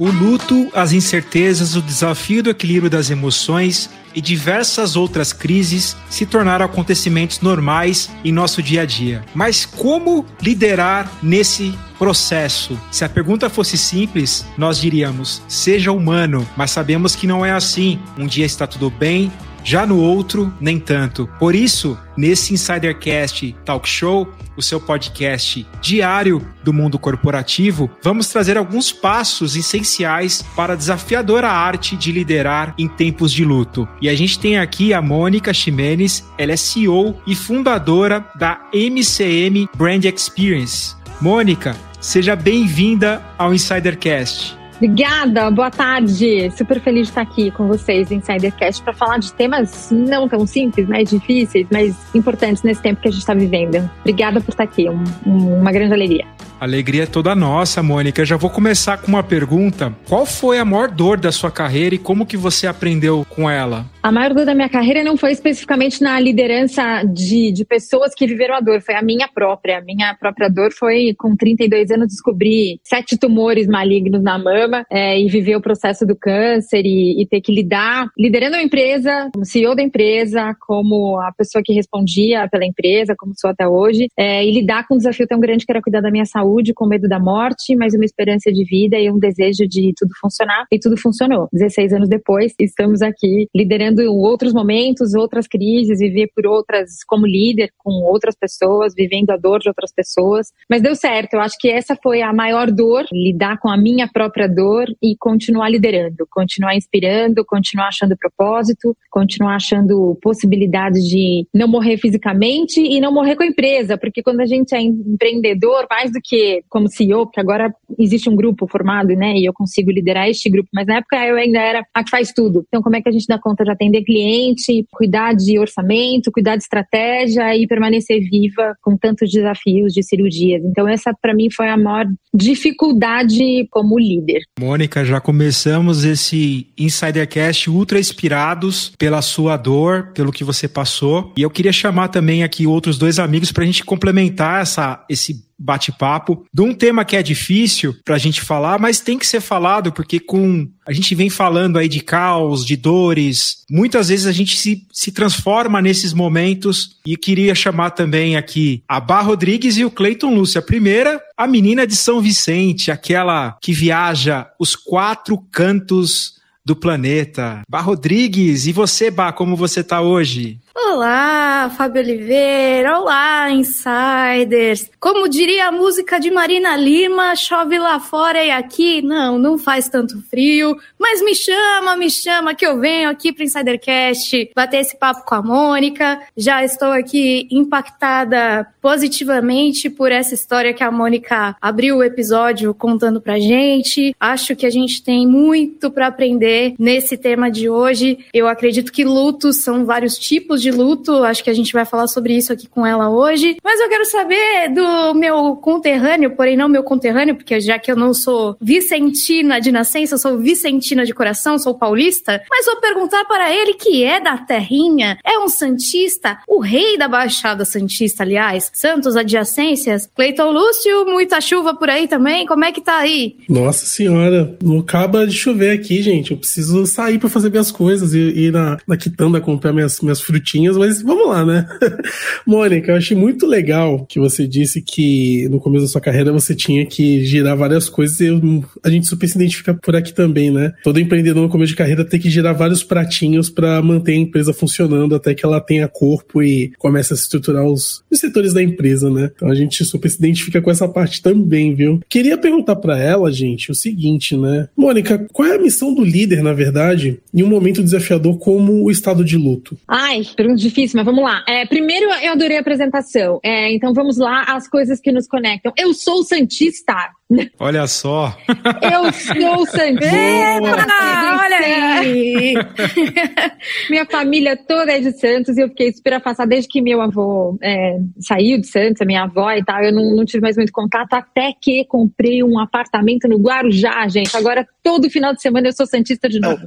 O luto, as incertezas, o desafio do equilíbrio das emoções e diversas outras crises se tornaram acontecimentos normais em nosso dia a dia. Mas como liderar nesse processo? Se a pergunta fosse simples, nós diríamos: seja humano, mas sabemos que não é assim. Um dia está tudo bem, já no outro, nem tanto. Por isso, nesse Insidercast Talk Show, o seu podcast diário do mundo corporativo, vamos trazer alguns passos essenciais para a desafiadora arte de liderar em tempos de luto. E a gente tem aqui a Mônica Ximenes, ela é CEO e fundadora da MCM Brand Experience. Mônica, seja bem-vinda ao Insidercast. Obrigada, boa tarde. Super feliz de estar aqui com vocês em Insidercast para falar de temas não tão simples, mais difíceis, mas importantes nesse tempo que a gente está vivendo. Obrigada por estar aqui, um, um, uma grande alegria. Alegria é toda nossa, Mônica. Já vou começar com uma pergunta. Qual foi a maior dor da sua carreira e como que você aprendeu com ela? A maior dor da minha carreira não foi especificamente na liderança de, de pessoas que viveram a dor, foi a minha própria. A minha própria dor foi, com 32 anos, descobrir sete tumores malignos na mama é, e viver o processo do câncer e, e ter que lidar, liderando a empresa, como CEO da empresa, como a pessoa que respondia pela empresa, como sou até hoje, é, e lidar com um desafio tão grande que era cuidar da minha saúde com medo da morte, mas uma esperança de vida e um desejo de tudo funcionar. E tudo funcionou. 16 anos depois, estamos aqui liderando outros momentos, outras crises, viver por outras, como líder, com outras pessoas, vivendo a dor de outras pessoas. Mas deu certo. Eu acho que essa foi a maior dor, lidar com a minha própria dor e continuar liderando, continuar inspirando, continuar achando propósito, continuar achando possibilidades de não morrer fisicamente e não morrer com a empresa, porque quando a gente é empreendedor, mais do que como CEO, porque agora existe um grupo formado, né, e eu consigo liderar este grupo, mas na época eu ainda era a que faz tudo. Então, como é que a gente dá conta de atender cliente, cuidar de orçamento, cuidar de estratégia e permanecer viva com tantos desafios de cirurgias? Então, essa para mim foi a maior dificuldade como líder. Mônica, já começamos esse Insidercast ultra inspirados pela sua dor, pelo que você passou. E eu queria chamar também aqui outros dois amigos para a gente complementar essa, esse bate-papo de um tema que é difícil para a gente falar, mas tem que ser falado porque com a gente vem falando aí de caos, de dores, muitas vezes a gente se, se transforma nesses momentos e queria chamar também aqui a Bar Rodrigues e o Cleiton Lúcia. A primeira, a menina de São Vicente, aquela que viaja os quatro cantos do planeta. Bar Rodrigues, e você, Bar, como você tá hoje? Olá, Fábio Oliveira. Olá, insiders. Como diria a música de Marina Lima, chove lá fora e aqui. Não, não faz tanto frio, mas me chama, me chama que eu venho aqui para Insidercast bater esse papo com a Mônica. Já estou aqui impactada positivamente por essa história que a Mônica abriu o episódio contando pra gente. Acho que a gente tem muito para aprender nesse tema de hoje. Eu acredito que lutos são vários tipos de de luto, acho que a gente vai falar sobre isso aqui com ela hoje. Mas eu quero saber do meu conterrâneo, porém não meu conterrâneo, porque já que eu não sou vicentina de nascença, eu sou vicentina de coração, sou paulista, mas vou perguntar para ele que é da terrinha, é um santista, o rei da Baixada Santista, aliás, Santos adjacências. Cleiton Lúcio, muita chuva por aí também, como é que tá aí? Nossa senhora, não acaba de chover aqui, gente. Eu preciso sair para fazer minhas coisas e ir na, na quitanda comprar minhas, minhas frutinhas mas vamos lá, né? Mônica, eu achei muito legal que você disse que no começo da sua carreira você tinha que girar várias coisas e eu, a gente super se identifica por aqui também, né? Todo empreendedor no começo de carreira tem que girar vários pratinhos para manter a empresa funcionando até que ela tenha corpo e comece a se estruturar os, os setores da empresa, né? Então a gente super se identifica com essa parte também, viu? Queria perguntar para ela, gente, o seguinte, né? Mônica, qual é a missão do líder, na verdade, em um momento desafiador como o estado de luto? Ai, pergunta difícil, mas vamos lá. É, primeiro, eu adorei a apresentação. É, então vamos lá, as coisas que nos conectam. Eu sou Santista. Olha só. Eu sou Santista. olha aí. Minha família toda é de Santos e eu fiquei super afastada desde que meu avô é, saiu de Santos, a minha avó e tal. Eu não, não, tive mais muito contato até que comprei um apartamento no Guarujá, gente. Agora todo final de semana eu sou Santista de novo.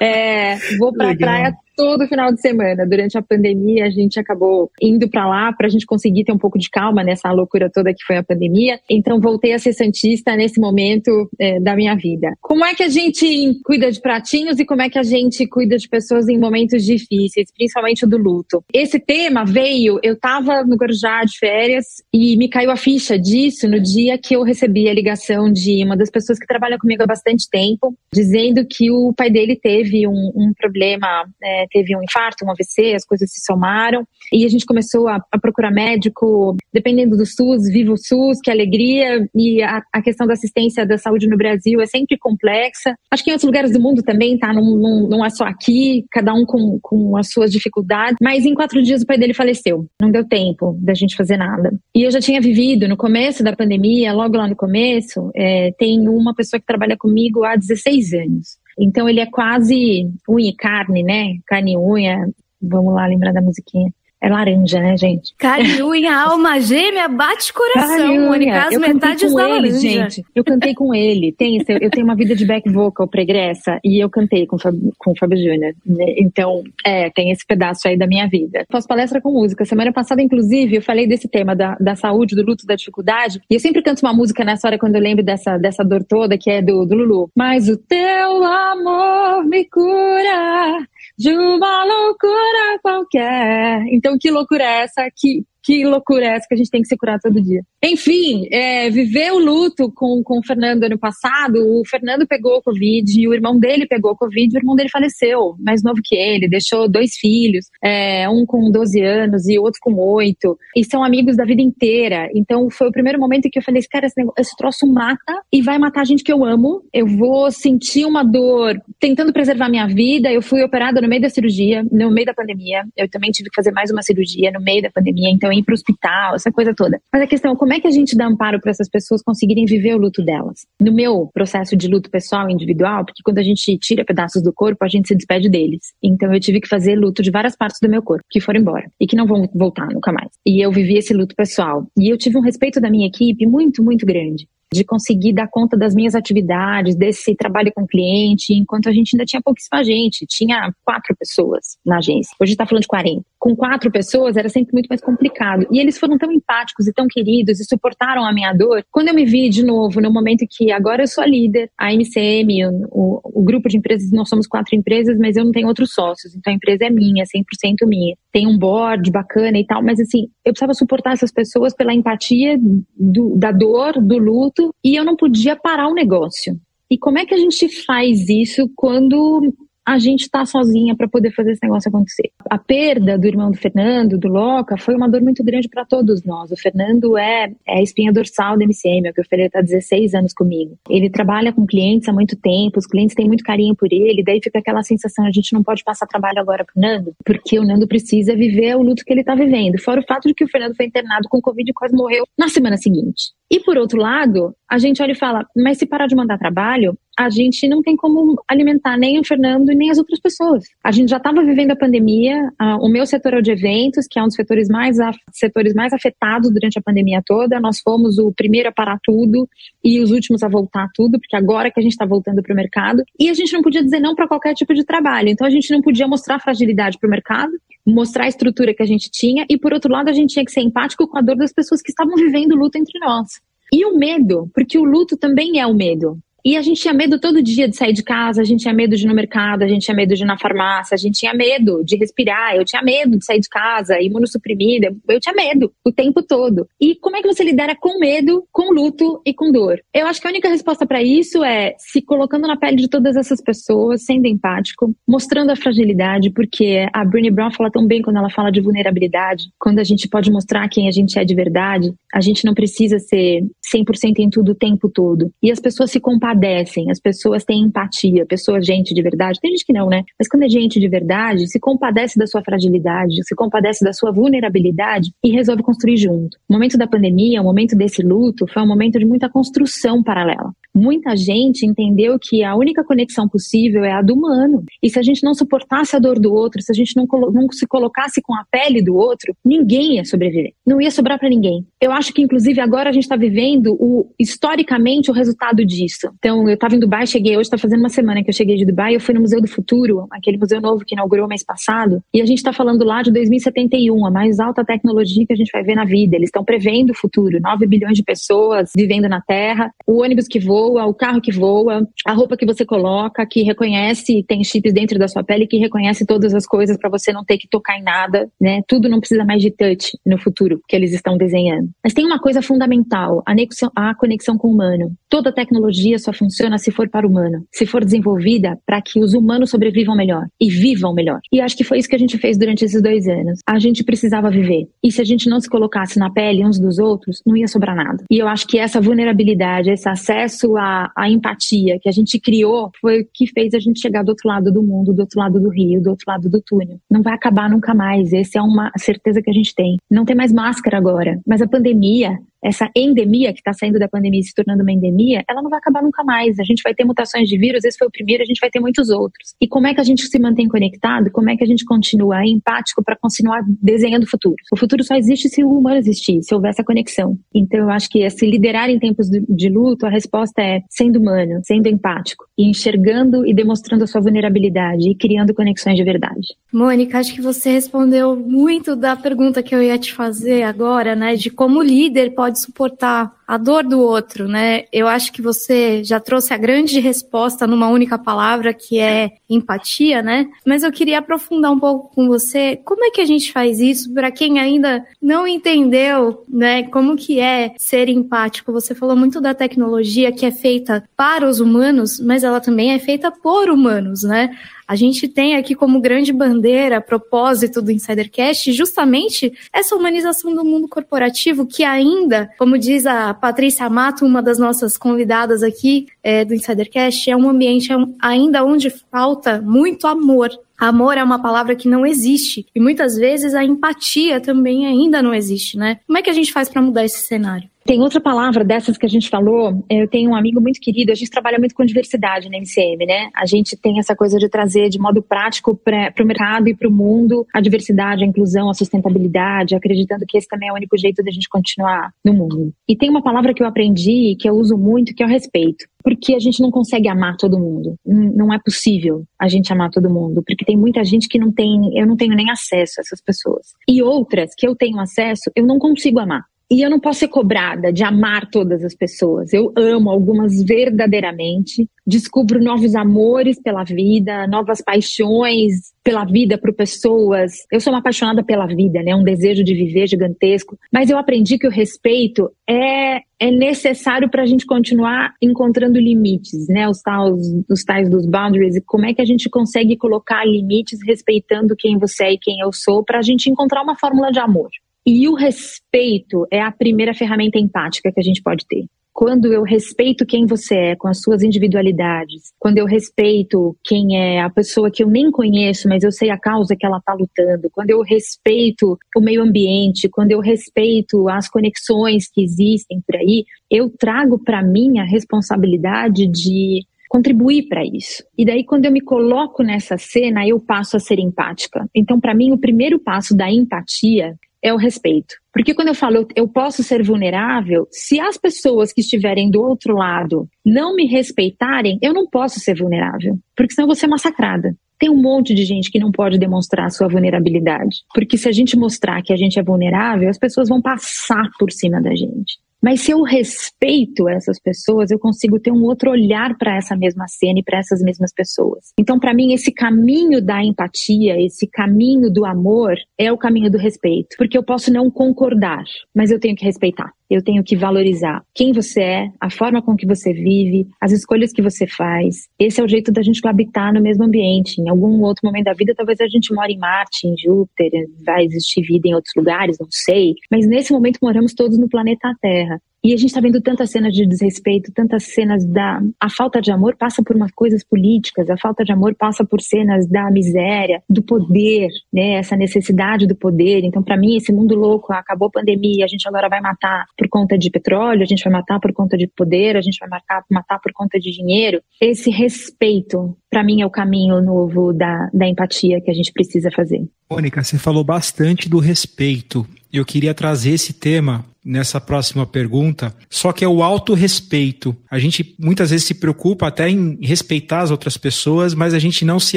É, vou pra Legal. praia todo final de semana. Durante a pandemia, a gente acabou indo para lá para a gente conseguir ter um pouco de calma nessa loucura toda que foi a pandemia. Então, voltei a ser Santista nesse momento é, da minha vida. Como é que a gente cuida de pratinhos e como é que a gente cuida de pessoas em momentos difíceis, principalmente do luto? Esse tema veio, eu estava no Guarujá de férias e me caiu a ficha disso no dia que eu recebi a ligação de uma das pessoas que trabalha comigo há bastante tempo, dizendo que o pai dele teve um, um problema, é, teve um infarto, um AVC, as coisas se somaram e a gente começou a, a procurar médico, dependendo do SUS, viva o SUS, que alegria e a, a, questão da assistência da saúde no Brasil é sempre complexa. Acho que em outros lugares do mundo também, tá? Não, não, não é só aqui, cada um com, com as suas dificuldades, mas em quatro dias o pai dele faleceu. Não deu tempo da gente fazer nada. E eu já tinha vivido no começo da pandemia, logo lá no começo, é, tem uma pessoa que trabalha comigo há 16 anos. Então ele é quase unha e carne, né? Carne e unha. Vamos lá lembrar da musiquinha. É laranja, né, gente? Carne, unha, alma gêmea, bate coração, Mônica. As metades da ele, laranja. gente. Eu cantei com ele. Tem, eu tenho uma vida de back vocal pregressa e eu cantei com, com o Fábio Júnior. Né? Então, é, tem esse pedaço aí da minha vida. Faço palestra com música. Semana passada, inclusive, eu falei desse tema da, da saúde, do luto, da dificuldade. E eu sempre canto uma música nessa hora quando eu lembro dessa, dessa dor toda, que é do, do Lulu. Mas o teu amor me cura de uma loucura qualquer. Então, que loucura é essa? Que, que loucura é essa que a gente tem que se curar todo dia? Enfim, é, viver o luto com, com o Fernando ano passado, o Fernando pegou Covid, o irmão dele pegou Covid, o irmão dele faleceu, mais novo que ele, deixou dois filhos, é, um com 12 anos e outro com 8, e são amigos da vida inteira. Então foi o primeiro momento que eu falei: cara, esse, negócio, esse troço mata e vai matar a gente que eu amo. Eu vou sentir uma dor tentando preservar minha vida. Eu fui operada no meio da cirurgia, no meio da pandemia. Eu também tive que fazer mais uma cirurgia no meio da pandemia, então ir para o hospital, essa coisa toda. Mas a questão é como é que a gente dá amparo para essas pessoas conseguirem viver o luto delas? No meu processo de luto pessoal individual, porque quando a gente tira pedaços do corpo, a gente se despede deles. Então eu tive que fazer luto de várias partes do meu corpo que foram embora e que não vão voltar nunca mais. E eu vivi esse luto pessoal. E eu tive um respeito da minha equipe muito, muito grande de conseguir dar conta das minhas atividades, desse trabalho com cliente, enquanto a gente ainda tinha pouquíssima gente, tinha quatro pessoas na agência. Hoje está falando de 40. Com quatro pessoas era sempre muito mais complicado. E eles foram tão empáticos e tão queridos e suportaram a minha dor. Quando eu me vi de novo, no momento que agora eu sou a líder, a MCM, o, o, grupo de empresas, nós somos quatro empresas, mas eu não tenho outros sócios, então a empresa é minha, 100% minha. Tem um board bacana e tal, mas assim, eu precisava suportar essas pessoas pela empatia do, da dor, do luto e eu não podia parar o negócio. E como é que a gente faz isso quando a gente está sozinha para poder fazer esse negócio acontecer. A perda do irmão do Fernando, do Loca, foi uma dor muito grande para todos nós. O Fernando é, é espinha dorsal da MCM, é o que eu falei, está há 16 anos comigo. Ele trabalha com clientes há muito tempo, os clientes têm muito carinho por ele, daí fica aquela sensação, a gente não pode passar trabalho agora pro Nando, porque o Nando precisa viver o luto que ele está vivendo. Fora o fato de que o Fernando foi internado com Covid e quase morreu na semana seguinte. E por outro lado, a gente olha e fala, mas se parar de mandar trabalho, a gente não tem como alimentar nem o Fernando e nem as outras pessoas. A gente já estava vivendo a pandemia, o meu setor é o de eventos, que é um dos setores mais, setores mais afetados durante a pandemia toda. Nós fomos o primeiro a parar tudo e os últimos a voltar tudo, porque agora que a gente está voltando para o mercado. E a gente não podia dizer não para qualquer tipo de trabalho. Então a gente não podia mostrar fragilidade para o mercado, mostrar a estrutura que a gente tinha, e por outro lado a gente tinha que ser empático com a dor das pessoas que estavam vivendo luta entre nós. E o medo, porque o luto também é o medo. E a gente tinha medo todo dia de sair de casa, a gente tinha medo de ir no mercado, a gente tinha medo de ir na farmácia, a gente tinha medo de respirar, eu tinha medo de sair de casa, imunossuprimida, eu tinha medo o tempo todo. E como é que você lidera com medo, com luto e com dor? Eu acho que a única resposta para isso é se colocando na pele de todas essas pessoas, sendo empático, mostrando a fragilidade, porque a Brené Brown fala tão bem quando ela fala de vulnerabilidade, quando a gente pode mostrar quem a gente é de verdade, a gente não precisa ser 100% em tudo o tempo todo. E as pessoas se comparam compadecem, as pessoas têm empatia, pessoas, gente de verdade. Tem gente que não, né? Mas quando é gente de verdade, se compadece da sua fragilidade, se compadece da sua vulnerabilidade e resolve construir junto. O momento da pandemia, o momento desse luto, foi um momento de muita construção paralela. Muita gente entendeu que a única conexão possível é a do humano. E se a gente não suportasse a dor do outro, se a gente não, não se colocasse com a pele do outro, ninguém ia sobreviver. Não ia sobrar para ninguém. Eu acho que, inclusive, agora a gente está vivendo o, historicamente o resultado disso Então, eu estava em Dubai, cheguei hoje, está fazendo uma semana que eu cheguei de Dubai, eu fui no Museu do Futuro, aquele museu novo que inaugurou mês passado, e a gente está falando lá de 2071, a mais alta tecnologia que a gente vai ver na vida. Eles estão prevendo o futuro, 9 bilhões de pessoas vivendo na Terra, o ônibus que voa, o carro que voa, a roupa que você coloca, que reconhece, tem chips dentro da sua pele que reconhece todas as coisas para você não ter que tocar em nada, né? Tudo não precisa mais de touch no futuro que eles estão desenhando. Mas tem uma coisa fundamental, a conexão, a conexão com o humano. Toda tecnologia só funciona se for para o humano, se for desenvolvida para que os humanos sobrevivam melhor e vivam melhor. E acho que foi isso que a gente fez durante esses dois anos. A gente precisava viver. E se a gente não se colocasse na pele uns dos outros, não ia sobrar nada. E eu acho que essa vulnerabilidade, esse acesso à, à empatia que a gente criou foi o que fez a gente chegar do outro lado do mundo, do outro lado do rio, do outro lado do túnel. Não vai acabar nunca mais. Essa é uma certeza que a gente tem. Não tem mais máscara agora, mas a pandemia essa endemia que está saindo da pandemia e se tornando uma endemia, ela não vai acabar nunca mais. A gente vai ter mutações de vírus, esse foi o primeiro, a gente vai ter muitos outros. E como é que a gente se mantém conectado? Como é que a gente continua empático para continuar desenhando o futuro? O futuro só existe se o humano existir, se houver essa conexão. Então eu acho que esse liderar em tempos de luto, a resposta é sendo humano, sendo empático e enxergando e demonstrando a sua vulnerabilidade e criando conexões de verdade. Mônica, acho que você respondeu muito da pergunta que eu ia te fazer agora, né, de como o líder pode suportar a dor do outro, né? Eu acho que você já trouxe a grande resposta numa única palavra, que é empatia, né? Mas eu queria aprofundar um pouco com você, como é que a gente faz isso para quem ainda não entendeu, né, como que é ser empático? Você falou muito da tecnologia que é feita para os humanos, mas ela também é feita por humanos, né? A gente tem aqui como grande bandeira, propósito do Insidercast, justamente essa humanização do mundo corporativo que ainda, como diz a Patrícia Mato, uma das nossas convidadas aqui é, do Insidercast, é um ambiente ainda onde falta muito amor. Amor é uma palavra que não existe e muitas vezes a empatia também ainda não existe, né? Como é que a gente faz para mudar esse cenário? Tem outra palavra dessas que a gente falou. Eu tenho um amigo muito querido, a gente trabalha muito com diversidade na MCM, né? A gente tem essa coisa de trazer de modo prático para o mercado e para o mundo a diversidade, a inclusão, a sustentabilidade, acreditando que esse também é o único jeito da gente continuar no mundo. E tem uma palavra que eu aprendi, que eu uso muito, que é o respeito. Porque a gente não consegue amar todo mundo. Não é possível a gente amar todo mundo, porque tem muita gente que não tem, eu não tenho nem acesso a essas pessoas. E outras que eu tenho acesso, eu não consigo amar. E eu não posso ser cobrada de amar todas as pessoas. Eu amo algumas verdadeiramente, descubro novos amores pela vida, novas paixões pela vida, por pessoas. Eu sou uma apaixonada pela vida, né? Um desejo de viver gigantesco. Mas eu aprendi que o respeito é, é necessário para a gente continuar encontrando limites, né? Os tais, os tais dos boundaries. E como é que a gente consegue colocar limites respeitando quem você é e quem eu sou para a gente encontrar uma fórmula de amor. E o respeito é a primeira ferramenta empática que a gente pode ter. Quando eu respeito quem você é, com as suas individualidades, quando eu respeito quem é a pessoa que eu nem conheço, mas eu sei a causa que ela está lutando, quando eu respeito o meio ambiente, quando eu respeito as conexões que existem por aí, eu trago para mim a responsabilidade de contribuir para isso. E daí, quando eu me coloco nessa cena, eu passo a ser empática. Então, para mim, o primeiro passo da empatia é o respeito. Porque quando eu falo eu posso ser vulnerável, se as pessoas que estiverem do outro lado não me respeitarem, eu não posso ser vulnerável, porque senão eu vou ser massacrada. Tem um monte de gente que não pode demonstrar sua vulnerabilidade. Porque se a gente mostrar que a gente é vulnerável, as pessoas vão passar por cima da gente. Mas se eu respeito essas pessoas, eu consigo ter um outro olhar para essa mesma cena e para essas mesmas pessoas. Então, para mim, esse caminho da empatia, esse caminho do amor, é o caminho do respeito. Porque eu posso não concordar, mas eu tenho que respeitar eu tenho que valorizar quem você é, a forma com que você vive, as escolhas que você faz. Esse é o jeito da gente habitar no mesmo ambiente. Em algum outro momento da vida, talvez a gente more em Marte, em Júpiter, vai existir vida em outros lugares, não sei. Mas nesse momento moramos todos no planeta Terra. E a gente está vendo tantas cenas de desrespeito, tantas cenas da. A falta de amor passa por umas coisas políticas, a falta de amor passa por cenas da miséria, do poder, né? Essa necessidade do poder. Então, para mim, esse mundo louco, acabou a pandemia, a gente agora vai matar por conta de petróleo, a gente vai matar por conta de poder, a gente vai matar, matar por conta de dinheiro. Esse respeito, para mim, é o caminho novo da, da empatia que a gente precisa fazer. Mônica, você falou bastante do respeito. Eu queria trazer esse tema nessa próxima pergunta, só que é o autorrespeito. A gente muitas vezes se preocupa até em respeitar as outras pessoas, mas a gente não se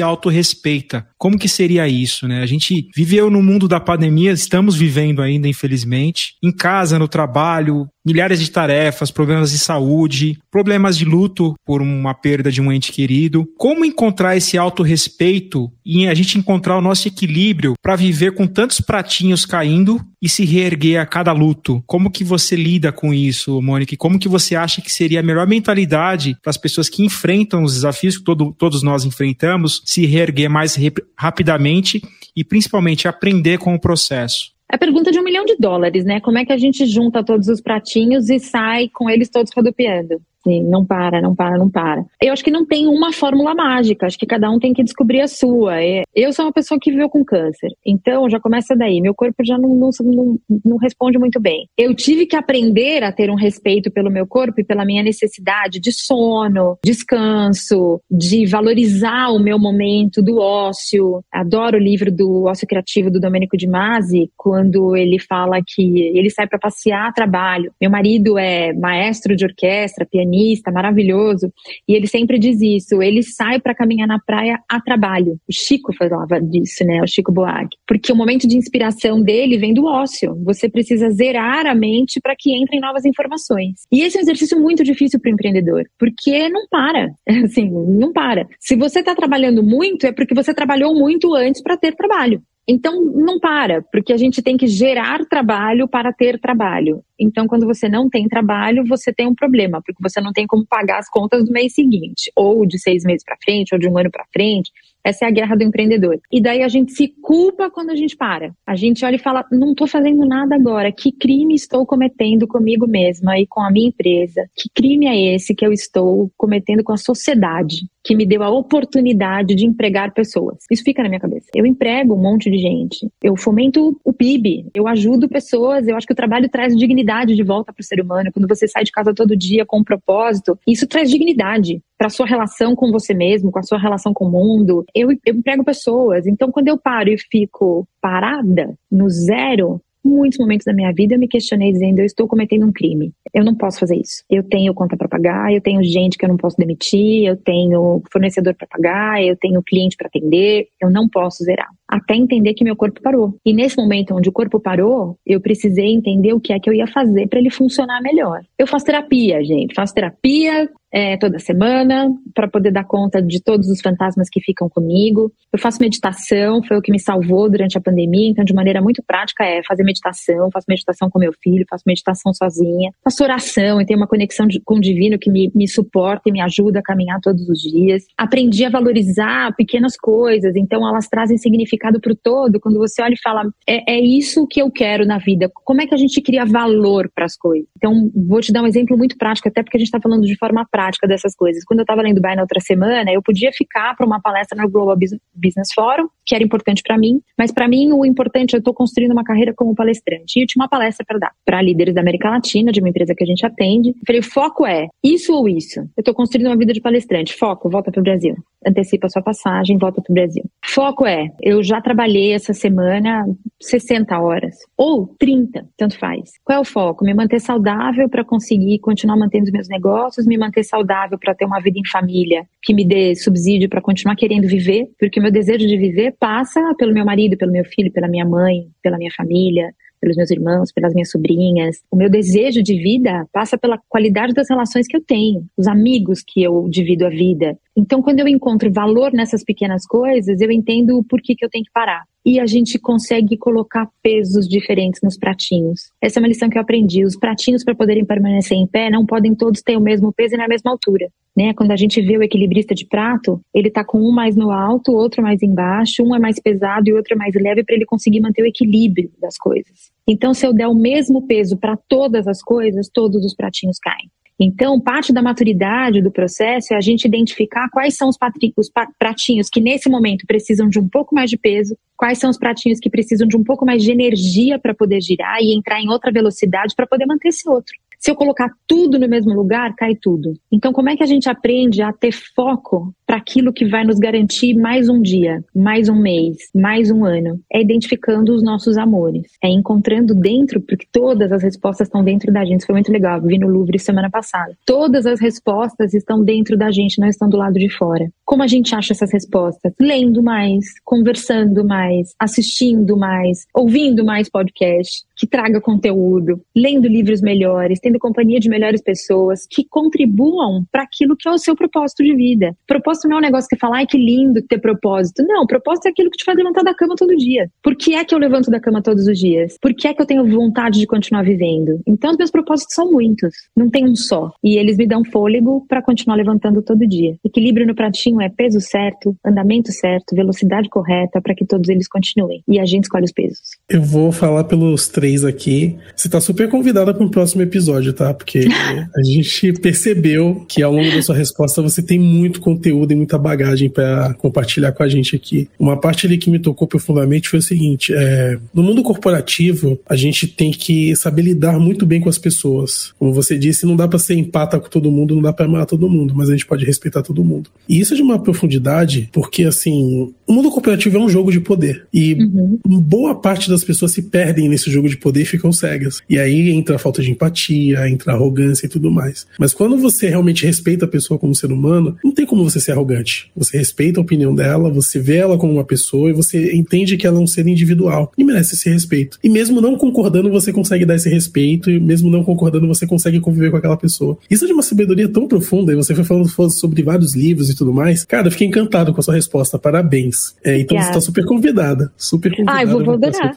autorrespeita. Como que seria isso, né? A gente viveu no mundo da pandemia, estamos vivendo ainda, infelizmente, em casa, no trabalho, milhares de tarefas, problemas de saúde, problemas de luto por uma perda de um ente querido. Como encontrar esse autorrespeito e a gente encontrar o nosso equilíbrio para viver com tantos pratinhos caindo e se reerguer a cada luto? Como que você lida com isso, Mônica? Como que você acha que seria a melhor mentalidade para as pessoas que enfrentam os desafios que todo, todos nós enfrentamos se reerguer mais rapidamente e principalmente aprender com o processo? A pergunta de um milhão de dólares, né? Como é que a gente junta todos os pratinhos e sai com eles todos rodopiando? Sim, não para, não para, não para. Eu acho que não tem uma fórmula mágica, acho que cada um tem que descobrir a sua. É, eu sou uma pessoa que viveu com câncer, então já começa daí. Meu corpo já não, não, não, não responde muito bem. Eu tive que aprender a ter um respeito pelo meu corpo e pela minha necessidade de sono, descanso, de valorizar o meu momento do ócio. Adoro o livro do Ócio Criativo do Domênico de Masi, quando ele fala que ele sai para passear a trabalho. Meu marido é maestro de orquestra, pianista pianista maravilhoso, e ele sempre diz isso, ele sai para caminhar na praia a trabalho. O Chico falava disso, né, o Chico Buarque, porque o momento de inspiração dele vem do ócio. Você precisa zerar a mente para que entrem novas informações. E esse é um exercício muito difícil para o empreendedor, porque não para, assim, não para. Se você está trabalhando muito, é porque você trabalhou muito antes para ter trabalho. Então, não para, porque a gente tem que gerar trabalho para ter trabalho. Então, quando você não tem trabalho, você tem um problema, porque você não tem como pagar as contas do mês seguinte, ou de seis meses para frente, ou de um ano para frente. Essa é a guerra do empreendedor. E daí a gente se culpa quando a gente para. A gente olha e fala: não estou fazendo nada agora. Que crime estou cometendo comigo mesma e com a minha empresa? Que crime é esse que eu estou cometendo com a sociedade? que me deu a oportunidade de empregar pessoas. Isso fica na minha cabeça. Eu emprego um monte de gente. Eu fomento o PIB. Eu ajudo pessoas. Eu acho que o trabalho traz dignidade de volta para o ser humano. Quando você sai de casa todo dia com um propósito, isso traz dignidade para sua relação com você mesmo, com a sua relação com o mundo. Eu, eu emprego pessoas. Então, quando eu paro e fico parada no zero, muitos momentos da minha vida eu me questionei dizendo: eu estou cometendo um crime. Eu não posso fazer isso. Eu tenho conta para pagar, eu tenho gente que eu não posso demitir, eu tenho fornecedor para pagar, eu tenho cliente para atender. Eu não posso zerar. Até entender que meu corpo parou. E nesse momento onde o corpo parou, eu precisei entender o que é que eu ia fazer para ele funcionar melhor. Eu faço terapia, gente. Faço terapia, é, toda semana para poder dar conta de todos os fantasmas que ficam comigo. Eu faço meditação, foi o que me salvou durante a pandemia, então de maneira muito prática é fazer meditação, faço meditação com meu filho, faço meditação sozinha, faço oração e tenho uma conexão de, com o divino que me, me suporta e me ajuda a caminhar todos os dias. Aprendi a valorizar pequenas coisas, então elas trazem significado para o todo. Quando você olha e fala, é, é isso que eu quero na vida. Como é que a gente cria valor para as coisas? Então, vou te dar um exemplo muito prático, até porque a gente está falando de forma prática prática dessas coisas. Quando eu estava lendo Dubai na outra semana, eu podia ficar para uma palestra no Global Business Forum, que era importante para mim, mas para mim o importante, eu estou construindo uma carreira como palestrante. E eu tinha uma palestra para dar para líderes da América Latina, de uma empresa que a gente atende. Eu falei, o foco é isso ou isso? Eu estou construindo uma vida de palestrante. Foco, volta para o Brasil. Antecipa a sua passagem, volta para o Brasil. Foco é, eu já trabalhei essa semana 60 horas, ou 30, tanto faz. Qual é o foco? Me manter saudável para conseguir continuar mantendo os meus negócios, me manter saudável para ter uma vida em família que me dê subsídio para continuar querendo viver, porque o meu desejo de viver passa pelo meu marido, pelo meu filho, pela minha mãe, pela minha família, pelos meus irmãos, pelas minhas sobrinhas. O meu desejo de vida passa pela qualidade das relações que eu tenho, os amigos que eu divido a vida. Então, quando eu encontro valor nessas pequenas coisas, eu entendo o porquê que eu tenho que parar e a gente consegue colocar pesos diferentes nos pratinhos. Essa é uma lição que eu aprendi. Os pratinhos, para poderem permanecer em pé, não podem todos ter o mesmo peso e na mesma altura. Né? Quando a gente vê o equilibrista de prato, ele está com um mais no alto, outro mais embaixo, um é mais pesado e outro é mais leve para ele conseguir manter o equilíbrio das coisas. Então, se eu der o mesmo peso para todas as coisas, todos os pratinhos caem. Então, parte da maturidade do processo é a gente identificar quais são os, os pratinhos que nesse momento precisam de um pouco mais de peso, quais são os pratinhos que precisam de um pouco mais de energia para poder girar e entrar em outra velocidade para poder manter esse outro. Se eu colocar tudo no mesmo lugar, cai tudo. Então, como é que a gente aprende a ter foco para aquilo que vai nos garantir mais um dia, mais um mês, mais um ano. É identificando os nossos amores, é encontrando dentro, porque todas as respostas estão dentro da gente. Isso foi muito legal, vi no Louvre semana passada. Todas as respostas estão dentro da gente, não estão do lado de fora. Como a gente acha essas respostas? Lendo mais, conversando mais, assistindo mais, ouvindo mais podcast que traga conteúdo, lendo livros melhores, tendo companhia de melhores pessoas que contribuam para aquilo que é o seu propósito de vida. Propósito não é um negócio que fala, ai que lindo ter propósito. Não, propósito é aquilo que te faz levantar da cama todo dia. Por que é que eu levanto da cama todos os dias? Por que é que eu tenho vontade de continuar vivendo? Então, os meus propósitos são muitos, não tem um só. E eles me dão fôlego para continuar levantando todo dia. Equilíbrio no pratinho é peso certo, andamento certo, velocidade correta para que todos eles continuem. E a gente escolhe os pesos. Eu vou falar pelos três três aqui. Você tá super convidada para o próximo episódio, tá? Porque a gente percebeu que ao longo da sua resposta você tem muito conteúdo e muita bagagem para compartilhar com a gente aqui. Uma parte ali que me tocou profundamente foi o seguinte: é, no mundo corporativo, a gente tem que saber lidar muito bem com as pessoas. Como você disse, não dá para ser empata com todo mundo, não dá para amar todo mundo, mas a gente pode respeitar todo mundo. E isso é de uma profundidade, porque assim, o mundo corporativo é um jogo de poder. E uhum. boa parte das pessoas se perdem nesse jogo de poder e ficam cegas. E aí entra a falta de empatia, entra a arrogância e tudo mais. Mas quando você realmente respeita a pessoa como ser humano, não tem como você ser arrogante. Você respeita a opinião dela, você vê ela como uma pessoa e você entende que ela é um ser individual e merece esse respeito. E mesmo não concordando, você consegue dar esse respeito e mesmo não concordando, você consegue conviver com aquela pessoa. Isso é de uma sabedoria tão profunda e você foi falando sobre vários livros e tudo mais. Cara, eu fiquei encantado com a sua resposta. Parabéns. É, então você tá super convidada. Super convidada. Ah, eu vou adorar.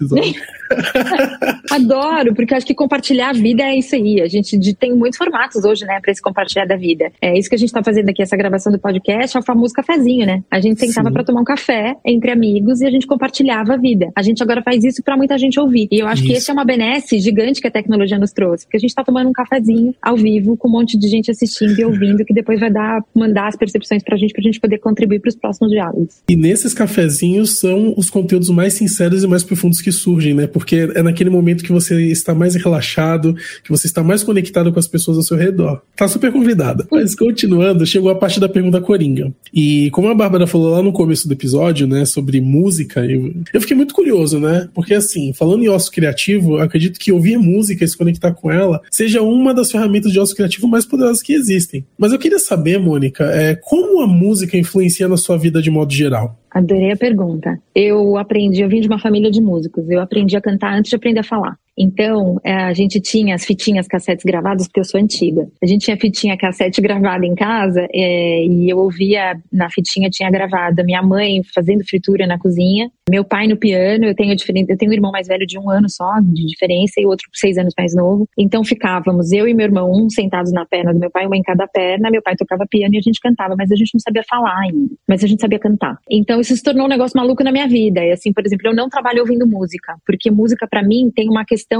Adoro, porque acho que compartilhar a vida é isso aí. A gente tem muitos formatos hoje, né, para esse compartilhar da vida. É isso que a gente tá fazendo aqui, essa gravação do podcast, é o famoso cafezinho, né? A gente sentava para tomar um café entre amigos e a gente compartilhava a vida. A gente agora faz isso para muita gente ouvir. E eu acho isso. que esse é uma benesse gigante que a tecnologia nos trouxe, porque a gente tá tomando um cafezinho ao vivo com um monte de gente assistindo e ouvindo, que depois vai dar, mandar as percepções pra gente, pra gente poder contribuir para os próximos diálogos. E nesses cafezinhos são os conteúdos mais sinceros e mais profundos que surgem, né? Porque é naquele momento que você está mais relaxado, que você está mais conectado com as pessoas ao seu redor. Tá super convidada. Mas continuando, chegou a parte da pergunta Coringa. E como a Bárbara falou lá no começo do episódio, né, sobre música, eu, eu fiquei muito curioso, né? Porque assim, falando em ócio criativo, acredito que ouvir música e se conectar com ela seja uma das ferramentas de ócio criativo mais poderosas que existem. Mas eu queria saber, Mônica, é, como a música influencia na sua vida de modo geral? Adorei a pergunta. Eu aprendi, eu vim de uma família de músicos, eu aprendi a cantar antes de aprender a falar. Então, é, a gente tinha as fitinhas cassetes gravadas, porque eu sou antiga. A gente tinha fitinha cassete gravada em casa é, e eu ouvia, na fitinha tinha gravado minha mãe fazendo fritura na cozinha, meu pai no piano, eu tenho, eu tenho um irmão mais velho de um ano só, de diferença, e outro seis anos mais novo. Então ficávamos, eu e meu irmão, um sentados na perna do meu pai, uma em cada perna, meu pai tocava piano e a gente cantava, mas a gente não sabia falar ainda, mas a gente sabia cantar. Então isso se tornou um negócio maluco na minha vida. E assim, por exemplo, eu não trabalho ouvindo música, porque música para mim tem uma questão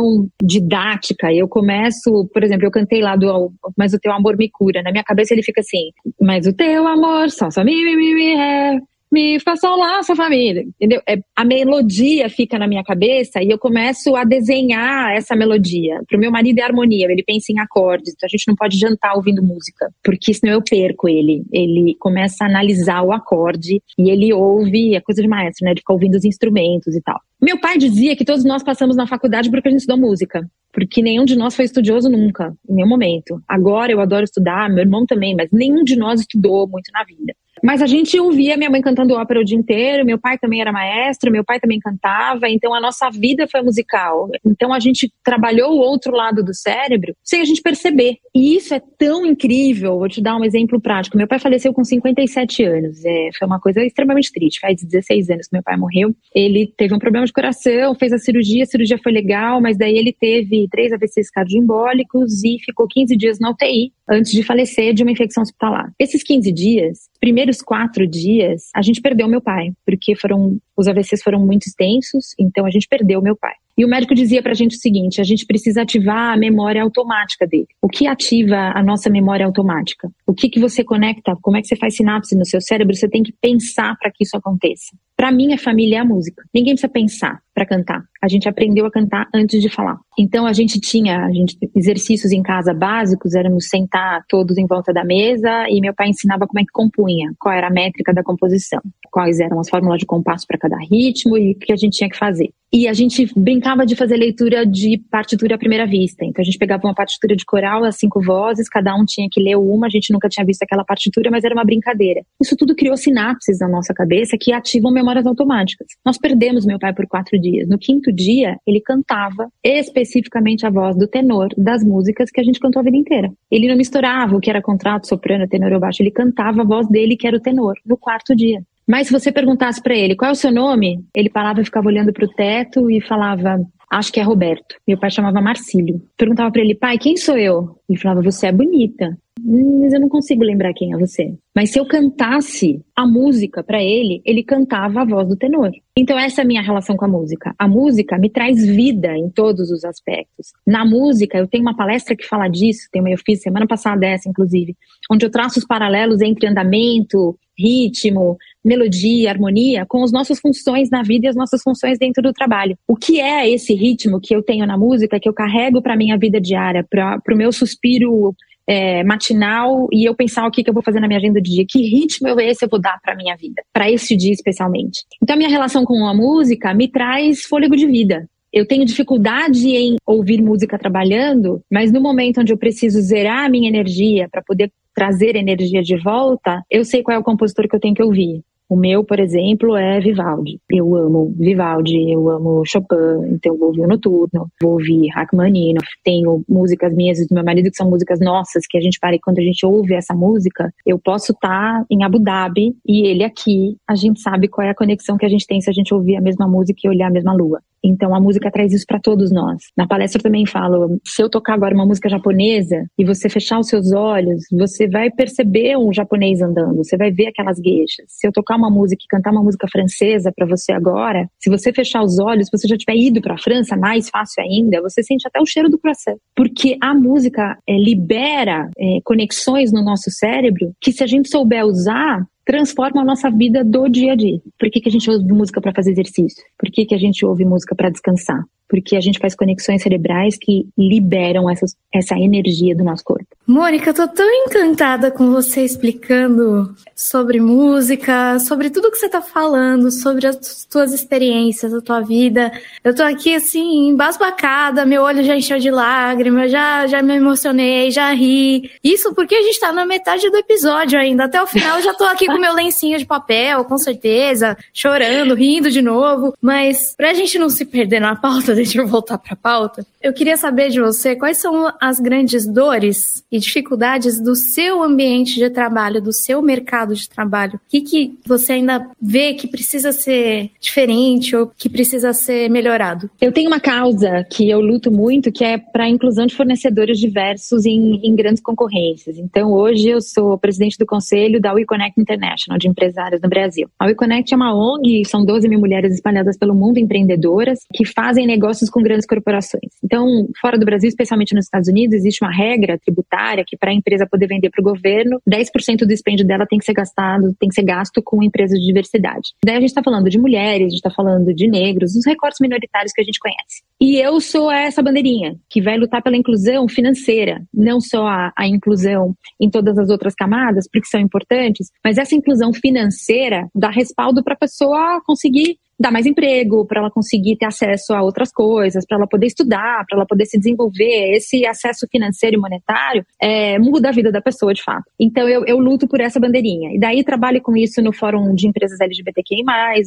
didática. Eu começo, por exemplo, eu cantei lá do Mas o teu amor me cura. Na minha cabeça ele fica assim: Mas o teu amor só, só me, me, me, me, é me façam lá sua família, entendeu? É, a melodia fica na minha cabeça e eu começo a desenhar essa melodia. Pro meu marido é harmonia, ele pensa em acordes, então a gente não pode jantar ouvindo música, porque senão eu perco ele. Ele começa a analisar o acorde e ele ouve, é coisa de maestro, né? De ficar ouvindo os instrumentos e tal. Meu pai dizia que todos nós passamos na faculdade porque a gente estudou música. Porque nenhum de nós foi estudioso nunca, em nenhum momento. Agora eu adoro estudar, meu irmão também, mas nenhum de nós estudou muito na vida. Mas a gente ouvia minha mãe cantando ópera o dia inteiro, meu pai também era maestro, meu pai também cantava, então a nossa vida foi musical. Então a gente trabalhou o outro lado do cérebro sem a gente perceber. E isso é tão incrível. Vou te dar um exemplo prático. Meu pai faleceu com 57 anos. É, foi uma coisa extremamente triste. Faz 16 anos que meu pai morreu. Ele teve um problema de coração, fez a cirurgia, a cirurgia foi legal, mas daí ele teve três AVCs cardioembólicos e ficou 15 dias na UTI antes de falecer de uma infecção hospitalar. Esses 15 dias, primeiros quatro dias, a gente perdeu meu pai, porque foram os AVCs foram muito extensos, então a gente perdeu meu pai. E o médico dizia pra gente o seguinte: a gente precisa ativar a memória automática dele. O que ativa a nossa memória automática? O que, que você conecta? Como é que você faz sinapse no seu cérebro? Você tem que pensar para que isso aconteça. Para minha família é a música. Ninguém precisa pensar para cantar. A gente aprendeu a cantar antes de falar. Então a gente tinha a gente, exercícios em casa básicos, éramos sentar todos em volta da mesa e meu pai ensinava como é que compunha, qual era a métrica da composição, quais eram as fórmulas de compasso para cada ritmo e o que a gente tinha que fazer. E a gente brincava de fazer leitura de partitura à primeira vista. Então a gente pegava uma partitura de coral, as cinco vozes, cada um tinha que ler uma, a gente nunca tinha visto aquela partitura, mas era uma brincadeira. Isso tudo criou sinapses na nossa cabeça que ativam memórias automáticas. Nós perdemos meu pai por quatro dias. No quinto dia, ele cantava especificamente a voz do tenor das músicas que a gente cantou a vida inteira. Ele não misturava o que era contrato, soprano, tenor ou baixo, ele cantava a voz dele que era o tenor, no quarto dia. Mas se você perguntasse para ele qual é o seu nome, ele parava e ficava olhando para o teto e falava: Acho que é Roberto. Meu pai chamava Marcílio. Perguntava para ele: Pai, quem sou eu? Ele falava: Você é bonita. Mas eu não consigo lembrar quem é você. Mas se eu cantasse a música para ele, ele cantava a voz do tenor. Então essa é a minha relação com a música. A música me traz vida em todos os aspectos. Na música, eu tenho uma palestra que fala disso, tem uma eu fiz semana passada essa inclusive, onde eu traço os paralelos entre andamento, ritmo, melodia, harmonia, com as nossas funções na vida e as nossas funções dentro do trabalho. O que é esse ritmo que eu tenho na música, que eu carrego para minha vida diária, para o meu suspiro é, matinal e eu pensar o que, que eu vou fazer na minha agenda de dia, que ritmo eu esse eu vou dar para minha vida, para esse dia especialmente. Então a minha relação com a música me traz fôlego de vida. Eu tenho dificuldade em ouvir música trabalhando, mas no momento onde eu preciso zerar a minha energia para poder trazer energia de volta, eu sei qual é o compositor que eu tenho que ouvir. O meu, por exemplo, é Vivaldi. Eu amo Vivaldi, eu amo Chopin, então vou ouvir o Noturno, vou ouvir Rachmaninoff. Tenho músicas minhas e do meu marido que são músicas nossas, que a gente para e quando a gente ouve essa música, eu posso estar tá em Abu Dhabi e ele aqui, a gente sabe qual é a conexão que a gente tem se a gente ouvir a mesma música e olhar a mesma lua. Então a música traz isso para todos nós. Na palestra eu também falo, se eu tocar agora uma música japonesa e você fechar os seus olhos, você vai perceber um japonês andando, você vai ver aquelas gueixas. Se eu tocar uma música e cantar uma música francesa para você agora, se você fechar os olhos, se você já tiver ido para a França, mais fácil ainda, você sente até o cheiro do croissant, porque a música é, libera é, conexões no nosso cérebro que se a gente souber usar, transforma a nossa vida do dia a dia. Por que, que a gente ouve música para fazer exercício? Por que, que a gente ouve música para descansar? Porque a gente faz conexões cerebrais que liberam essas, essa energia do nosso corpo. Mônica, eu tô tão encantada com você explicando sobre música, sobre tudo que você tá falando, sobre as tuas experiências, a tua vida. Eu tô aqui assim, embasbacada, meu olho já encheu de lágrimas, já, já me emocionei, já ri. Isso porque a gente tá na metade do episódio ainda. Até o final eu já tô aqui com meu lencinho de papel, com certeza, chorando, rindo de novo. Mas pra gente não se perder na pauta, deixa eu voltar pra pauta. Eu queria saber de você quais são as grandes dores e dificuldades do seu ambiente de trabalho, do seu mercado de trabalho? O que, que você ainda vê que precisa ser diferente ou que precisa ser melhorado? Eu tenho uma causa que eu luto muito, que é para a inclusão de fornecedores diversos em, em, grandes concorrências. Então, hoje eu sou presidente do conselho da WeConnect International, de empresários no Brasil. A WeConnect é uma ONG, são 12 mil mulheres espalhadas pelo mundo, empreendedoras, que fazem negócios com grandes corporações. Então, fora do Brasil, especialmente nos Estados Unidos, existe uma regra tributária que para a empresa poder vender para o governo, 10% do dispêndio dela tem que ser gastado, tem que ser gasto com empresas de diversidade. Daí a gente está falando de mulheres, a gente está falando de negros, os recortes minoritários que a gente conhece. E eu sou essa bandeirinha que vai lutar pela inclusão financeira, não só a, a inclusão em todas as outras camadas, porque são importantes, mas essa inclusão financeira dá respaldo para a pessoa conseguir dar mais emprego, para ela conseguir ter acesso a outras coisas, para ela poder estudar, para ela poder se desenvolver. Esse acesso financeiro e monetário é, muda a vida da pessoa, de fato. Então eu, eu luto por essa bandeirinha. E daí trabalho com isso no Fórum de Empresas LGBTQI.